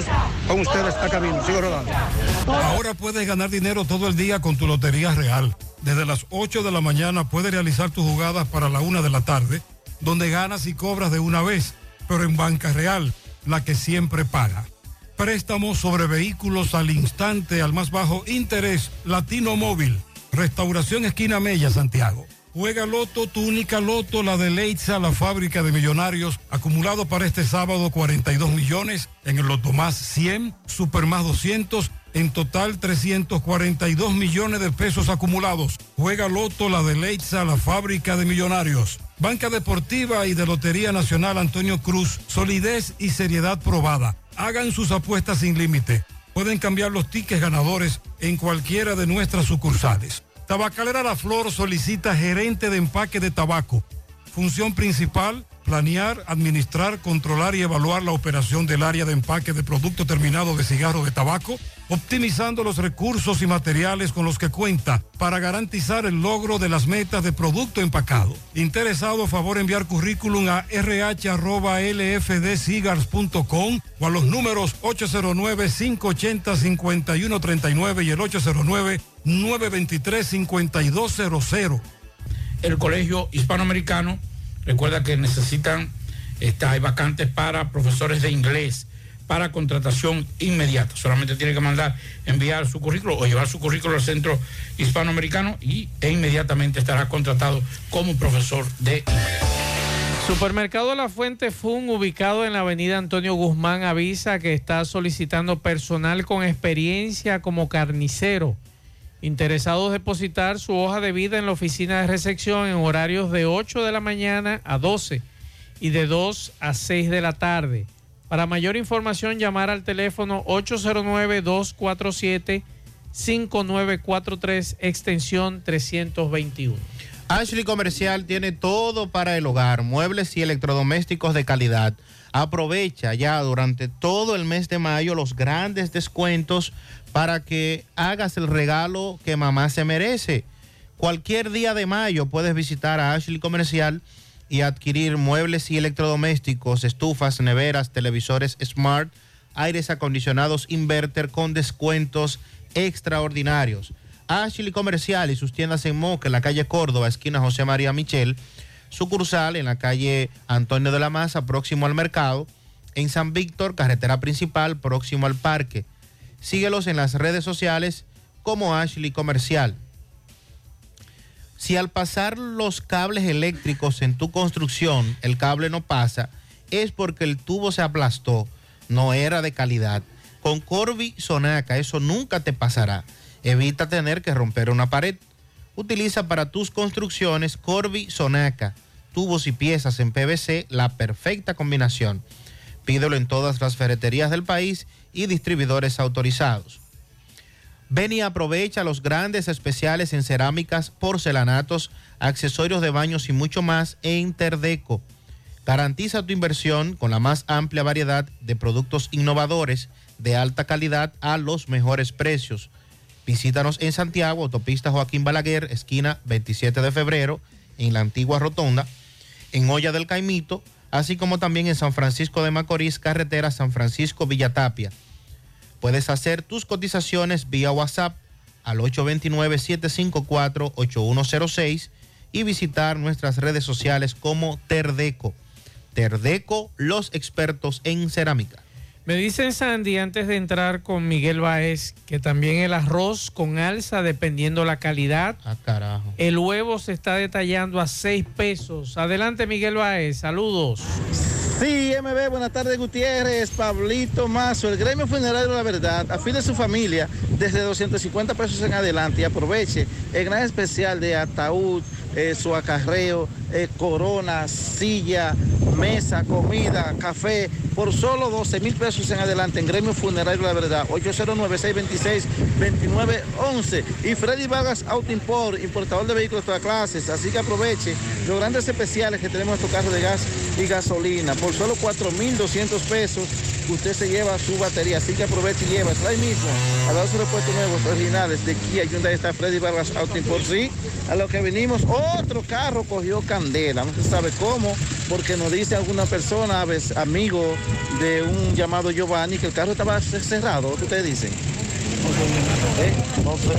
con ustedes a camino. Sigo rodando. Ahora puedes ganar dinero todo el día con tu Lotería Real. Desde las 8 de la mañana puedes realizar tus jugadas para la 1 de la tarde, donde ganas y cobras de una vez, pero en Banca Real, la que siempre paga. Préstamos sobre vehículos al instante, al más bajo interés, Latino Móvil, Restauración Esquina Mella, Santiago. Juega Loto, tu única Loto, la de Leitza, la fábrica de millonarios. Acumulado para este sábado 42 millones. En el Loto más 100, Super más 200. En total 342 millones de pesos acumulados. Juega Loto, la de Leitza, la fábrica de millonarios. Banca Deportiva y de Lotería Nacional Antonio Cruz. Solidez y seriedad probada. Hagan sus apuestas sin límite. Pueden cambiar los tickets ganadores en cualquiera de nuestras sucursales. Tabacalera La Flor solicita gerente de empaque de tabaco. Función principal, planear, administrar, controlar y evaluar la operación del área de empaque de producto terminado de cigarro de tabaco, optimizando los recursos y materiales con los que cuenta para garantizar el logro de las metas de producto empacado. Interesado, favor enviar currículum a rh.lfdcigars.com o a los números 809-580-5139 y el 809-923-5200. el Colegio Hispanoamericano. Recuerda que necesitan, está, hay vacantes para profesores de inglés para contratación inmediata. Solamente tiene que mandar, enviar su currículo o llevar su currículo al Centro Hispanoamericano y, e inmediatamente estará contratado como profesor de inglés. Supermercado La Fuente Fun, ubicado en la avenida Antonio Guzmán, avisa que está solicitando personal con experiencia como carnicero. Interesados depositar su hoja de vida en la oficina de recepción en horarios de 8 de la mañana a 12 y de 2 a 6 de la tarde. Para mayor información, llamar al teléfono 809-247-5943, extensión 321. Ashley Comercial tiene todo para el hogar, muebles y electrodomésticos de calidad. Aprovecha ya durante todo el mes de mayo los grandes descuentos para que hagas el regalo que mamá se merece. Cualquier día de mayo puedes visitar a Ashley Comercial y adquirir muebles y electrodomésticos, estufas, neveras, televisores smart, aires acondicionados inverter con descuentos extraordinarios. Ashley Comercial y sus tiendas en Moca, en la calle Córdoba, esquina José María Michel, sucursal en la calle Antonio de la Maza, próximo al mercado, en San Víctor, carretera principal, próximo al parque. Síguelos en las redes sociales como Ashley Comercial. Si al pasar los cables eléctricos en tu construcción el cable no pasa, es porque el tubo se aplastó, no era de calidad. Con Corby Sonaca eso nunca te pasará. Evita tener que romper una pared. Utiliza para tus construcciones Corby Sonaca, tubos y piezas en PVC, la perfecta combinación. Pídelo en todas las ferreterías del país y distribuidores autorizados. Ven y aprovecha los grandes especiales en cerámicas, porcelanatos, accesorios de baños y mucho más en Terdeco. Garantiza tu inversión con la más amplia variedad de productos innovadores de alta calidad a los mejores precios. Visítanos en Santiago, autopista Joaquín Balaguer, esquina 27 de febrero, en la antigua Rotonda, en Olla del Caimito, así como también en San Francisco de Macorís, carretera San Francisco Villatapia. Puedes hacer tus cotizaciones vía WhatsApp al 829-754-8106 y visitar nuestras redes sociales como Terdeco. Terdeco, los expertos en cerámica. Me dicen Sandy antes de entrar con Miguel Baez que también el arroz con alza dependiendo la calidad. Ah, carajo. El huevo se está detallando a 6 pesos. Adelante Miguel Baez, saludos. Sí, MB, buenas tardes Gutiérrez, Pablito Mazo, el gremio funerario La Verdad, afile su familia desde 250 pesos en adelante y aproveche el gran especial de ataúd, eh, su acarreo, eh, corona, silla, mesa, comida, café, por solo 12 mil pesos en adelante en gremio funerario La Verdad, 809-626-2911 y Freddy Vargas Auto Import, importador de vehículos de todas clases, así que aproveche los grandes especiales que tenemos en estos carros de gas y gasolina, por solo 4.200 pesos usted se lleva su batería, así que aproveche y lleva, ahí mismo, a dar sus repuestos nuevos, originales de Kia Hyundai está Freddy Vargas Auto Import, sí, a lo que venimos, otro carro cogió candela, no se sabe cómo, porque nos dice alguna persona, a veces, amigo de un llamado Giovanni, que el carro estaba cerrado, ¿qué ustedes dicen? ¿Eh? No sé.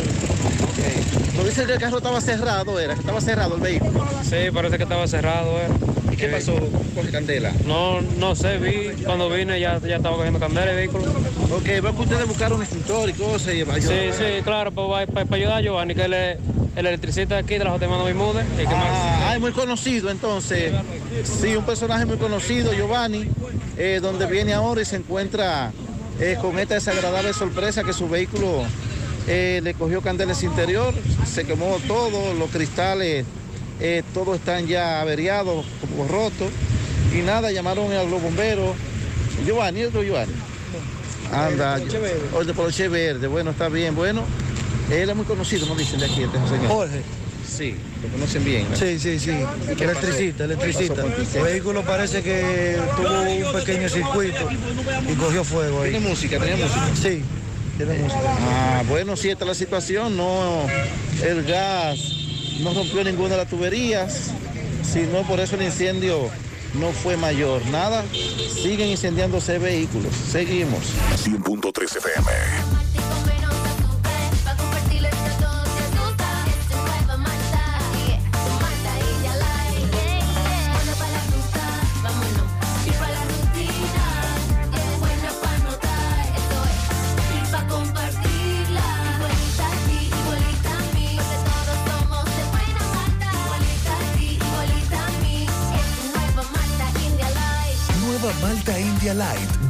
Ok. Nos dicen que el carro estaba cerrado, era, que estaba cerrado el vehículo. Sí, parece que estaba cerrado. eh. ¿Y qué pasó? Coge candela. No, no sé, vi cuando vine ya, ya estaba cogiendo candela el vehículo. Ok, veo que ustedes buscaron un extintor y cosas y ayudar. Sí, sí, claro, para, para ayudar a Giovanni, que él es, el electricista de aquí de la J. Mano Bermúdez, más... Ah, es muy conocido entonces. Sí, un personaje muy conocido, Giovanni, eh, donde viene ahora y se encuentra eh, con esta desagradable sorpresa que su vehículo eh, le cogió candelas interior, se quemó todo, los cristales, eh, todos están ya averiados, como rotos. Y nada, llamaron a los bomberos. Giovanni, ¿es otro Giovanni? Anda, Poloche Verde. o de Poloche Verde, bueno, está bien, bueno. Él es muy conocido, nos dicen de aquí, este señor. Jorge. Sí, lo conocen bien. ¿no? Sí, sí, sí. ¿Y qué Electricista, electricista. El vehículo parece que tuvo un pequeño circuito y cogió fuego ahí. ¿Tiene música? ¿Tenía música? Sí. Ah, bueno, sí, esta es la situación. No, el gas no rompió ninguna de las tuberías, sino por eso el incendio no fue mayor. Nada, siguen incendiándose vehículos. Seguimos. 100.3 FM.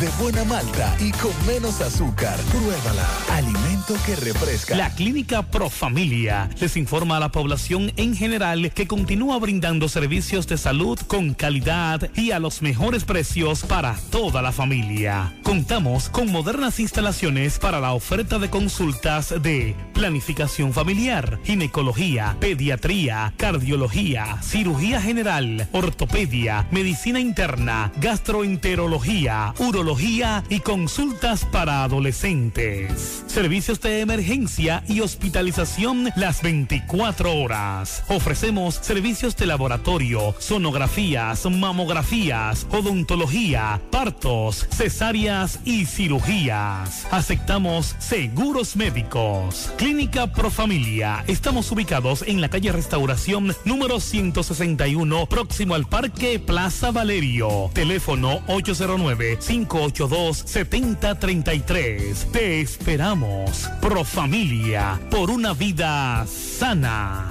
De buena malta y con menos azúcar. Pruébala. Alimento que refresca. La Clínica Profamilia les informa a la población en general que continúa brindando servicios de salud con calidad y a los mejores precios para toda la familia. Contamos con modernas instalaciones para la oferta de consultas de planificación familiar, ginecología, pediatría, cardiología, cirugía general, ortopedia, medicina interna, gastroenterología, urología y consultas para adolescentes. Servicios de emergencia y hospitalización las 24 horas. Ofrecemos servicios de laboratorio, sonografías, mamografías, odontología, partos, cesáreas y cirugías. Aceptamos seguros médicos. Clínica Profamilia. Estamos ubicados en la calle Restauración número 161, próximo al Parque Plaza Valerio. Teléfono 809-582-7033. Te esperamos. Profamilia. Por una vida sana.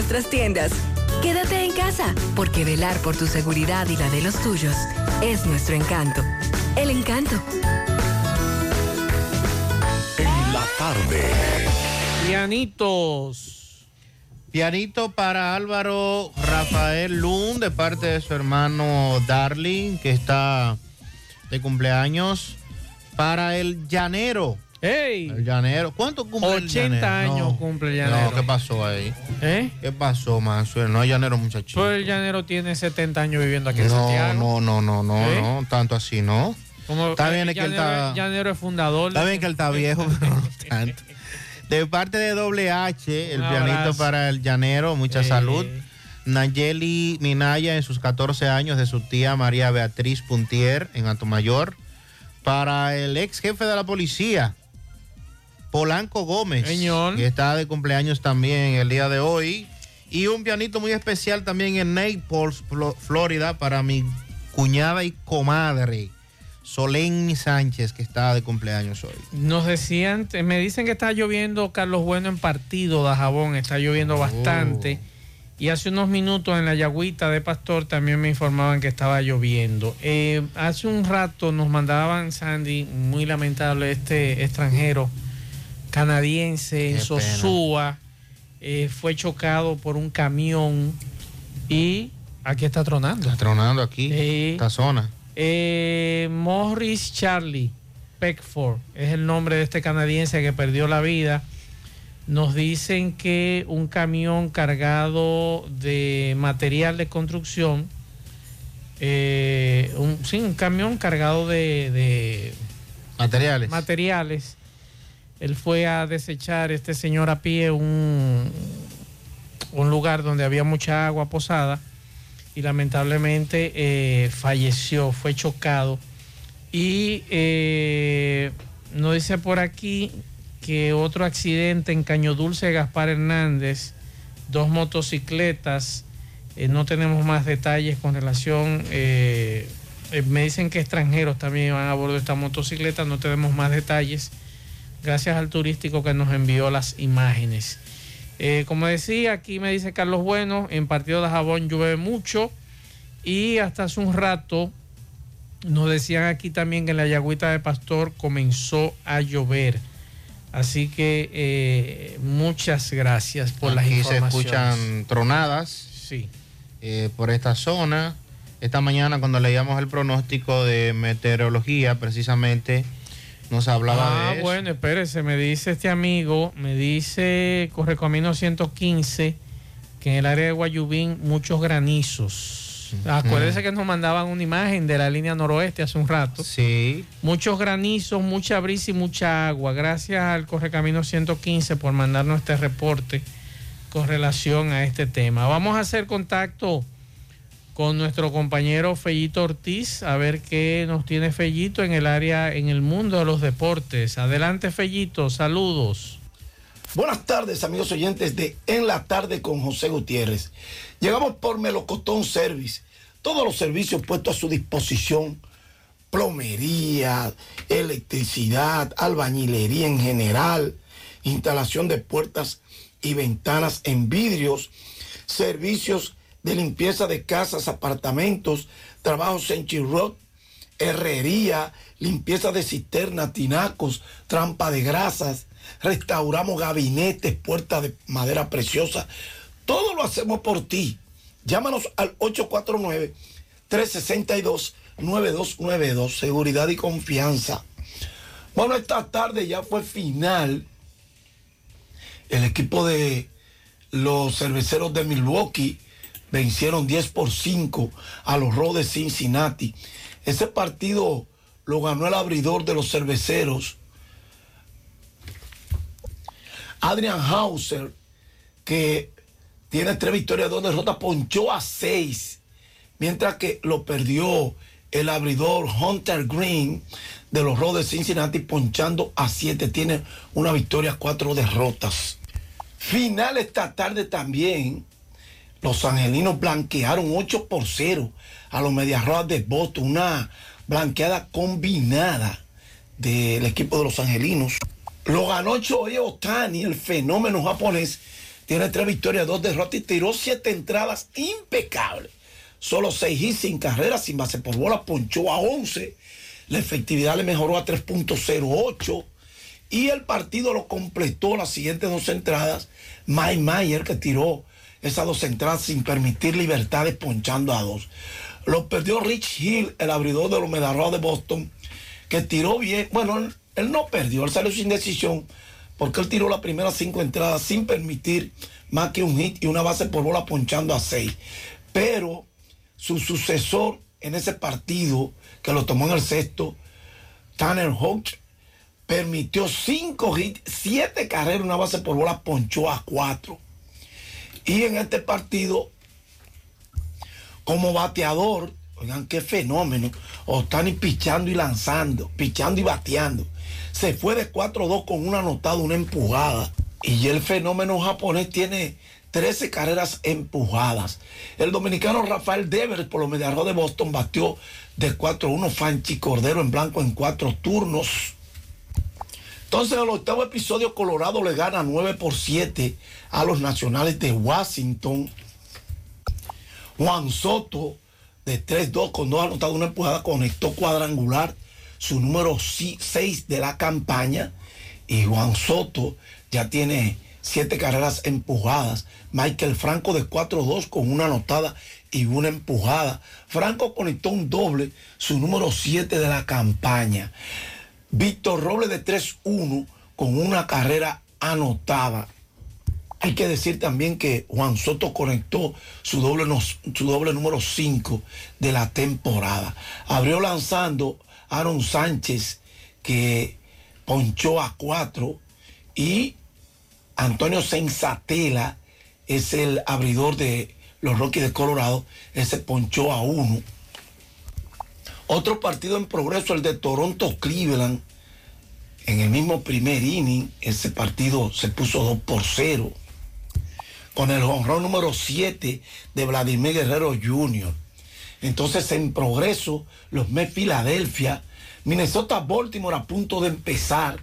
nuestras tiendas. Quédate en casa, porque velar por tu seguridad y la de los tuyos es nuestro encanto. El encanto. En la tarde. Pianitos. Pianito para Álvaro Rafael Lund de parte de su hermano Darling, que está de cumpleaños. Para el llanero. ¡Ey! El llanero. ¿Cuánto cumple el 80 llanero? años No. cumple el llanero. No, ¿qué pasó ahí? ¿Eh? ¿Qué pasó, Mansuel? No hay llanero, muchachito. Pues el llanero tiene 70 años viviendo aquí en No, Santiago. no, no, no, no, ¿Eh? no, tanto así, no. Como Está bien el es que él llanero, está- el llanero es fundador. Está bien que él está viejo, pero no tanto. De parte de Doble H, el pianito para el llanero, mucha Eh. salud. Nayeli Minaya en sus 14 años de su tía María Beatriz Puntier en Atomayor. Para el ex jefe de la policía, Polanco Gómez, Señor. que está de cumpleaños también el día de hoy. Y un pianito muy especial también en Naples, Flo- Florida, para mi cuñada y comadre, Solenni Sánchez, que está de cumpleaños hoy. Nos decían, me dicen que está lloviendo Carlos Bueno en partido de Jabón, está lloviendo bastante. Y hace unos minutos en la Yagüita de Pastor también me informaban que estaba lloviendo. Eh, hace un rato nos mandaban, Sandy, muy lamentable, este extranjero canadiense en. Sosúa, eh, fue chocado por un camión y aquí está tronando. Está tronando aquí, Sí. esta zona. Eh, Morris Charlie Peckford es el nombre de este canadiense que perdió la vida. Nos dicen que un camión cargado de material de construcción, eh, un, sí, un camión cargado de, de Materiales. materiales, Él fue a desechar este señor a pie un, un lugar donde había mucha agua posada y lamentablemente eh, falleció, fue chocado. Y eh, nos dice por aquí que otro accidente en Caño Dulce Gaspar Hernández, dos motocicletas, eh, no tenemos más detalles con relación, eh, me dicen que extranjeros también van a bordo de esta motocicleta, no tenemos más detalles, gracias al turístico que nos envió las imágenes. Eh, como decía, aquí me dice Carlos Bueno, en Partido de Jabón llueve mucho y hasta hace un rato nos decían aquí también que en la Yagüita de Pastor comenzó a llover. Así que eh, muchas gracias por las Aquí se informaciones. escuchan tronadas Sí. eh, por esta zona. Esta mañana cuando leíamos el pronóstico de meteorología, precisamente nos hablaba Ah, de eso. bueno, espérese, me dice este amigo, me dice Correcamino 115 que en el área de Guayubín muchos granizos. Acuérdese que nos mandaban una imagen de la línea noroeste hace un rato. Sí. Muchos granizos, mucha brisa y mucha agua. Gracias al Correcamino 115 por mandarnos este reporte con relación a este tema. Vamos a hacer contacto con nuestro compañero Fellito Ortiz a ver qué nos tiene Fellito en el área, en el mundo de los deportes. Adelante Fellito, saludos. Buenas tardes, amigos oyentes de En la Tarde con José Gutiérrez. Llegamos por Melocotón Service. Todos los servicios puestos a su disposición. Plomería, electricidad, albañilería en general, instalación de puertas y ventanas en vidrios, servicios de limpieza de casas, apartamentos, trabajos en chirrot, herrería, limpieza de cisternas, tinacos, trampa de grasas, restauramos gabinetes, puertas de madera preciosa. Todo lo hacemos por ti. Llámanos al 849-362-9292. Seguridad y confianza. Bueno, esta tarde ya fue final. El equipo de los cerveceros de Milwaukee vencieron 10 por 5 a los Rojos de Cincinnati. Ese partido lo ganó el abridor de los cerveceros, Adrian Hauser, que tiene tres victorias, dos derrotas, ponchó a seis, mientras que lo perdió el abridor Hunter Green de los Rojos de Cincinnati, ponchando a siete. Tiene una victoria, cuatro derrotas. Final esta tarde también. Los angelinos blanquearon 8 por 0 a los Medias Rojas de Boston. Una blanqueada combinada del equipo de los angelinos. Lo ganó Shohei Otani, el fenómeno japonés. Tiene tres victorias, dos derrotas y tiró siete entradas impecables. Solo seis hits sin carrera, sin base por bola, ponchó a 11. La efectividad le mejoró a 3.08. Y el partido lo completó las siguientes dos entradas. Mike Mayer, que tiró esas dos entradas sin permitir libertades, ponchando a dos. Lo perdió Rich Hill, el abridor de los Medarrojas de Boston, que tiró bien. Bueno, él, él no perdió, él salió sin decisión, porque él tiró las primeras cinco entradas sin permitir más que un hit y una base por bola, ponchando a seis. Pero su sucesor en ese partido, que lo tomó en el sexto, Tanner Hodge, permitió cinco hits, siete carreras, una base por bola, ponchó a cuatro. Y en este partido, como bateador, oigan qué fenómeno, Otani pichando y lanzando, pichando y bateando. Se fue de 4-2 con una anotada, una empujada. Y el fenómeno japonés tiene 13 carreras empujadas. El dominicano Rafael Devers por los Mediarros de Boston batió de 4-1 Fanchi Cordero en blanco en cuatro turnos. Entonces, el octavo episodio, Colorado le gana 9 por 7 a los nacionales de Washington. Juan Soto, de 3-2 con dos anotados, una empujada, conectó cuadrangular, su número 6 de la campaña. Y Juan Soto ya tiene 7 carreras empujadas. Michael Franco de 4-2 con una anotada y una empujada. Franco conectó un doble, su número 7 de la campaña. Víctor Robles de 3-1 con una carrera anotada. Hay que decir también que Juan Soto conectó su doble, número 5 de la temporada. Abrió lanzando Aaron Sánchez, que ponchó a 4 Y Antonio Sensatela es el abridor de los Rockies de Colorado. Ese ponchó a uno. Otro partido en progreso, el de Toronto Cleveland. En el mismo primer inning, ese partido se puso 2 por 0. Con el honrón número 7 de Vladimir Guerrero Jr. Entonces, en progreso, los Mets Filadelfia, Minnesota Baltimore a punto de empezar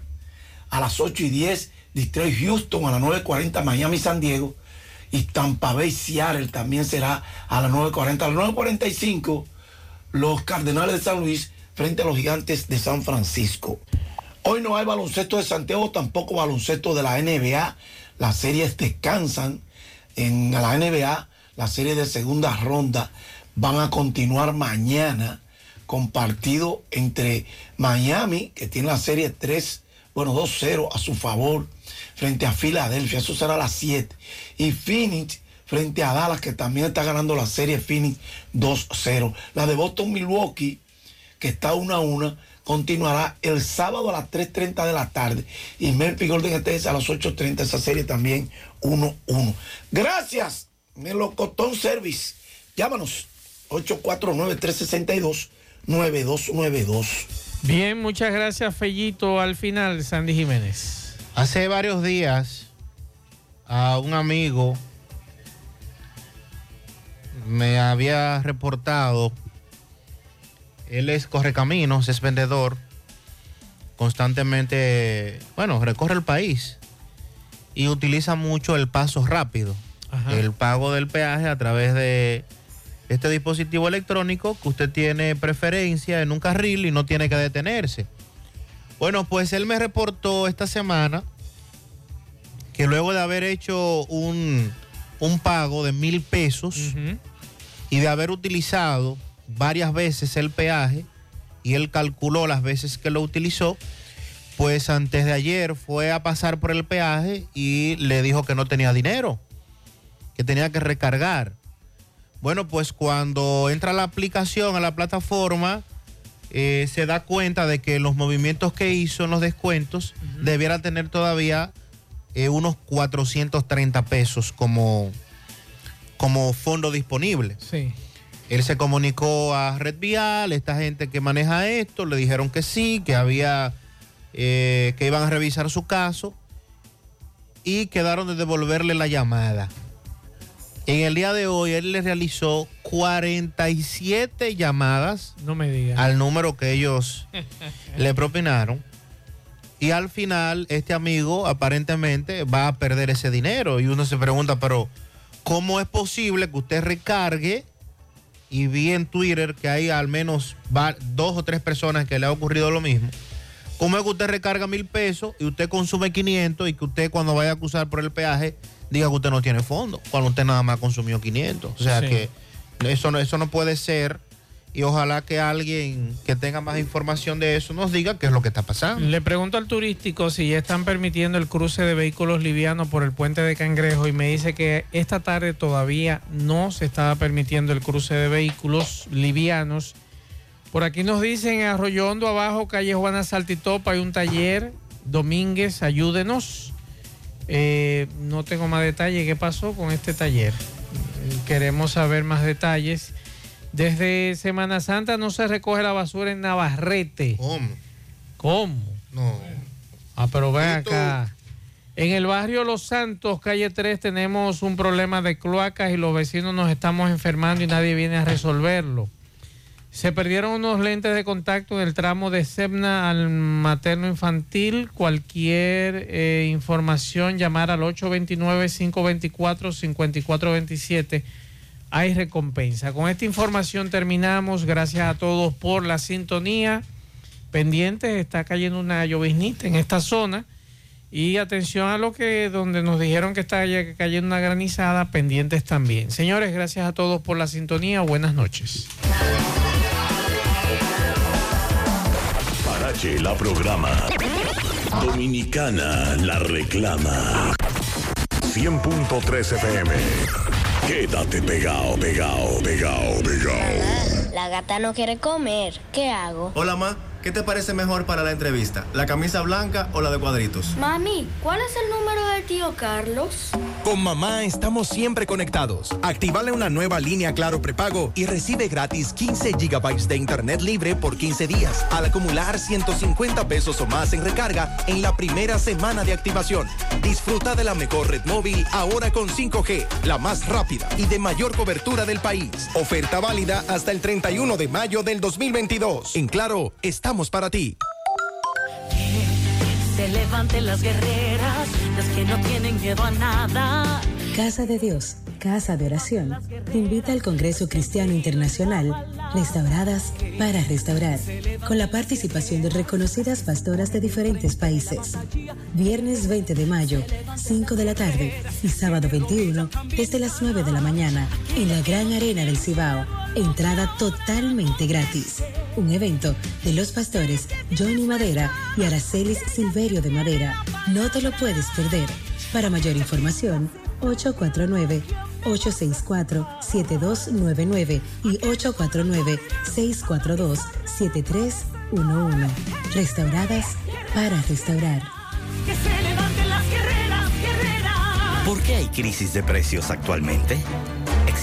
a las 8 y 10, Detroit Houston a las 9.40, Miami San Diego y Tampa Bay Seattle también será a las 9.40. A las 9.45, los Cardenales de San Luis frente a los Gigantes de San Francisco. Hoy no hay baloncesto de Santiago, tampoco baloncesto de la NBA. Las series descansan en la NBA. Las series de segunda ronda van a continuar mañana con partido entre Miami, que tiene la serie 3, bueno, 2-0 a su favor, frente a Filadelfia, eso será a las 7. Y Phoenix frente a Dallas, que también está ganando la serie Phoenix 2-0. La de Boston Milwaukee, que está 1 a 1, continuará el sábado a las 3.30 de la tarde. Y Memphis Golden State a las 8.30, esa serie también 1-1. Gracias, Melocotón Service. Llámanos 849-362-9292. Bien, muchas gracias, Fellito. Al final, Sandy Jiménez. Hace varios días a un amigo me había reportado, él es correcaminos, es vendedor, constantemente, bueno, recorre el país y utiliza mucho el paso rápido, el pago del peaje a través de este dispositivo electrónico que usted tiene preferencia en un carril y no tiene que detenerse. Bueno, pues él me reportó esta semana que luego de haber hecho un, un pago de mil pesos y de haber utilizado varias veces el peaje, y él calculó las veces que lo utilizó, pues antes de ayer fue a pasar por el peaje y le dijo que no tenía dinero, que tenía que recargar. Bueno, pues cuando entra la aplicación, a la plataforma, eh, se da cuenta de que los movimientos que hizo en los descuentos debiera tener todavía eh, unos 430 pesos como, como fondo disponible. Sí. Él se comunicó a Red Vial, esta gente que maneja esto, le dijeron que sí, que había, eh, que iban a revisar su caso y quedaron de devolverle la llamada. En el día de hoy él le realizó 47 llamadas No me digas. al número que ellos le propinaron. Y al final este amigo aparentemente va a perder ese dinero. Y uno se pregunta, pero ¿cómo es posible que usted recargue? Y vi en Twitter que hay al menos dos o tres personas que le ha ocurrido lo mismo. ¿Cómo es que usted recarga mil pesos y usted consume 500 y que usted cuando vaya a acusar por el peaje diga que usted no tiene fondo? Cuando usted nada más consumió 500. O sea Sí. que eso no, eso no puede ser. Y ojalá que alguien que tenga más información de eso nos diga qué es lo que está pasando. Le pregunto al turístico si ya están permitiendo el cruce de vehículos livianos por el puente de Cangrejo y me dice que esta tarde todavía no se estaba permitiendo el cruce de vehículos livianos. Por aquí nos dicen en Arroyo Hondo abajo, calle Juana Saltitopa, hay un taller. Domínguez, ayúdenos. Eh, no tengo más detalles. ¿Qué pasó con este taller? Eh, Queremos saber más detalles. Desde Semana Santa no se recoge la basura en Navarrete. ¿Cómo? ¿Cómo? No. Ah, pero ven acá. En el barrio Los Santos, calle 3, tenemos un problema de cloacas y los vecinos nos estamos enfermando y nadie viene a resolverlo. Se perdieron unos lentes de contacto en el tramo de Semna al materno infantil. Cualquier eh, información, llamar al 829-524-5427. Hay recompensa. Con esta información terminamos. Gracias a todos por la sintonía. Pendientes, está cayendo una lloviznita en esta zona. Y atención a lo que donde nos dijeron que está cayendo una granizada, pendientes también. Señores, gracias a todos por la sintonía. Buenas noches. Parache la programa. Dominicana la reclama. 100.3 FM. Quédate pegado, pegado, pegado, pegado. La gata no quiere comer. ¿Qué hago? Hola, ma. ¿Qué te parece mejor para la entrevista? ¿La camisa blanca o la de cuadritos? Mami, ¿cuál es el número de tío Carlos? Con mamá estamos siempre conectados. Activale una nueva línea Claro prepago y recibe gratis 15 gigabytes de internet libre por 15 días al acumular 150 pesos o más en recarga en la primera semana de activación. Disfruta de la mejor red móvil ahora con 5G, la más rápida y de mayor cobertura del país. Oferta válida hasta el 31 de mayo del 2022. En Claro, estamos para ti. Se levanten las guerreras, las que no tienen miedo a nada. Casa de Dios, Casa de Oración, invita al Congreso Cristiano Internacional, Restauradas para Restaurar, con la participación de reconocidas pastoras de diferentes países. Viernes 20 de mayo, 5 de la tarde, y sábado 21, desde las 9 de la mañana, en la Gran Arena del Cibao. Entrada totalmente gratis. Un evento de los pastores Johnny Madera y Aracelis Silverio de Madera. No te lo puedes perder. Para mayor información, 849-864-7299 y 849-642-7311. Restauradas para restaurar. Que se levanten las guerreras, guerreras. ¿Por qué hay crisis de precios actualmente?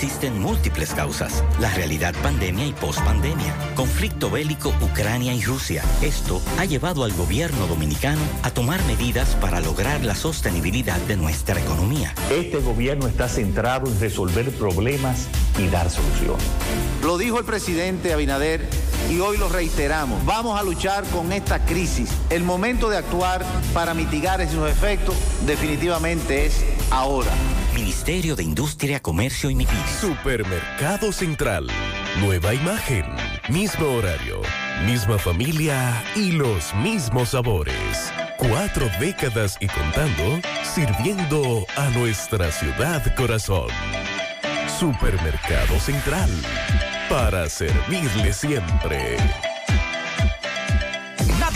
Existen múltiples causas. La realidad pandemia y pospandemia. Conflicto bélico Ucrania y Rusia. Esto ha llevado al gobierno dominicano a tomar medidas para lograr la sostenibilidad de nuestra economía. Este gobierno está centrado en resolver problemas y dar soluciones. Lo dijo el presidente Abinader y hoy lo reiteramos. Vamos a luchar con esta crisis. El momento de actuar para mitigar esos efectos definitivamente es ahora. Ministerio de Industria, Comercio y MIPIS. Supermercado Central. Nueva imagen, mismo horario, misma familia y los mismos sabores. Cuatro décadas y contando, sirviendo a nuestra ciudad corazón. Supermercado Central. Para servirle siempre.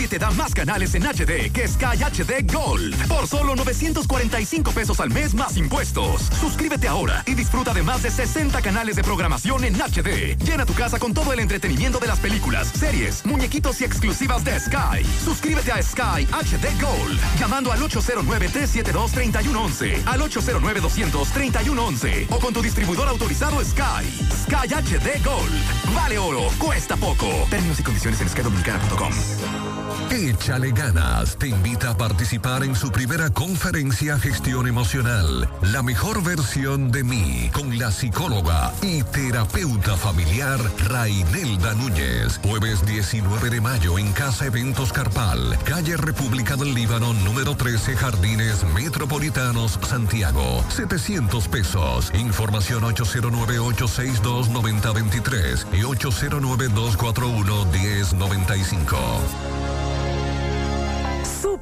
Te da más canales en HD que Sky HD Gold. Por solo 945 pesos al mes más impuestos. Suscríbete ahora y disfruta de más de 60 canales de programación en HD. Llena tu casa con todo el entretenimiento de las películas, series, muñequitos y exclusivas de Sky. Suscríbete a Sky HD Gold llamando al 809-372-3111, al 809-200-3111 o con tu distribuidor autorizado Sky. Sky HD Gold. Vale oro, cuesta poco. Términos y condiciones en skydominicana.com. Échale ganas te invita a participar en su primera conferencia Gestión Emocional, la mejor versión de mí, con la psicóloga y terapeuta familiar Rainelda Núñez. Jueves 19 de mayo en Casa Eventos Carpal, calle República del Líbano, número 13, Jardines Metropolitanos, Santiago. 700 pesos. Información 809-862-9023 y 809-241-1095.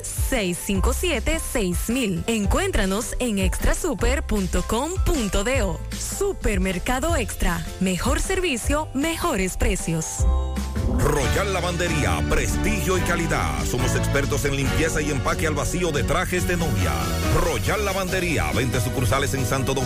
809-657-6000. Encuéntranos en extrasuper.com.do. Supermercado Extra. Mejor servicio, mejores precios. Royal Lavandería, prestigio y calidad. Somos expertos en limpieza y empaque al vacío de trajes de novia. Royal Lavandería, 20 sucursales en Santo Domingo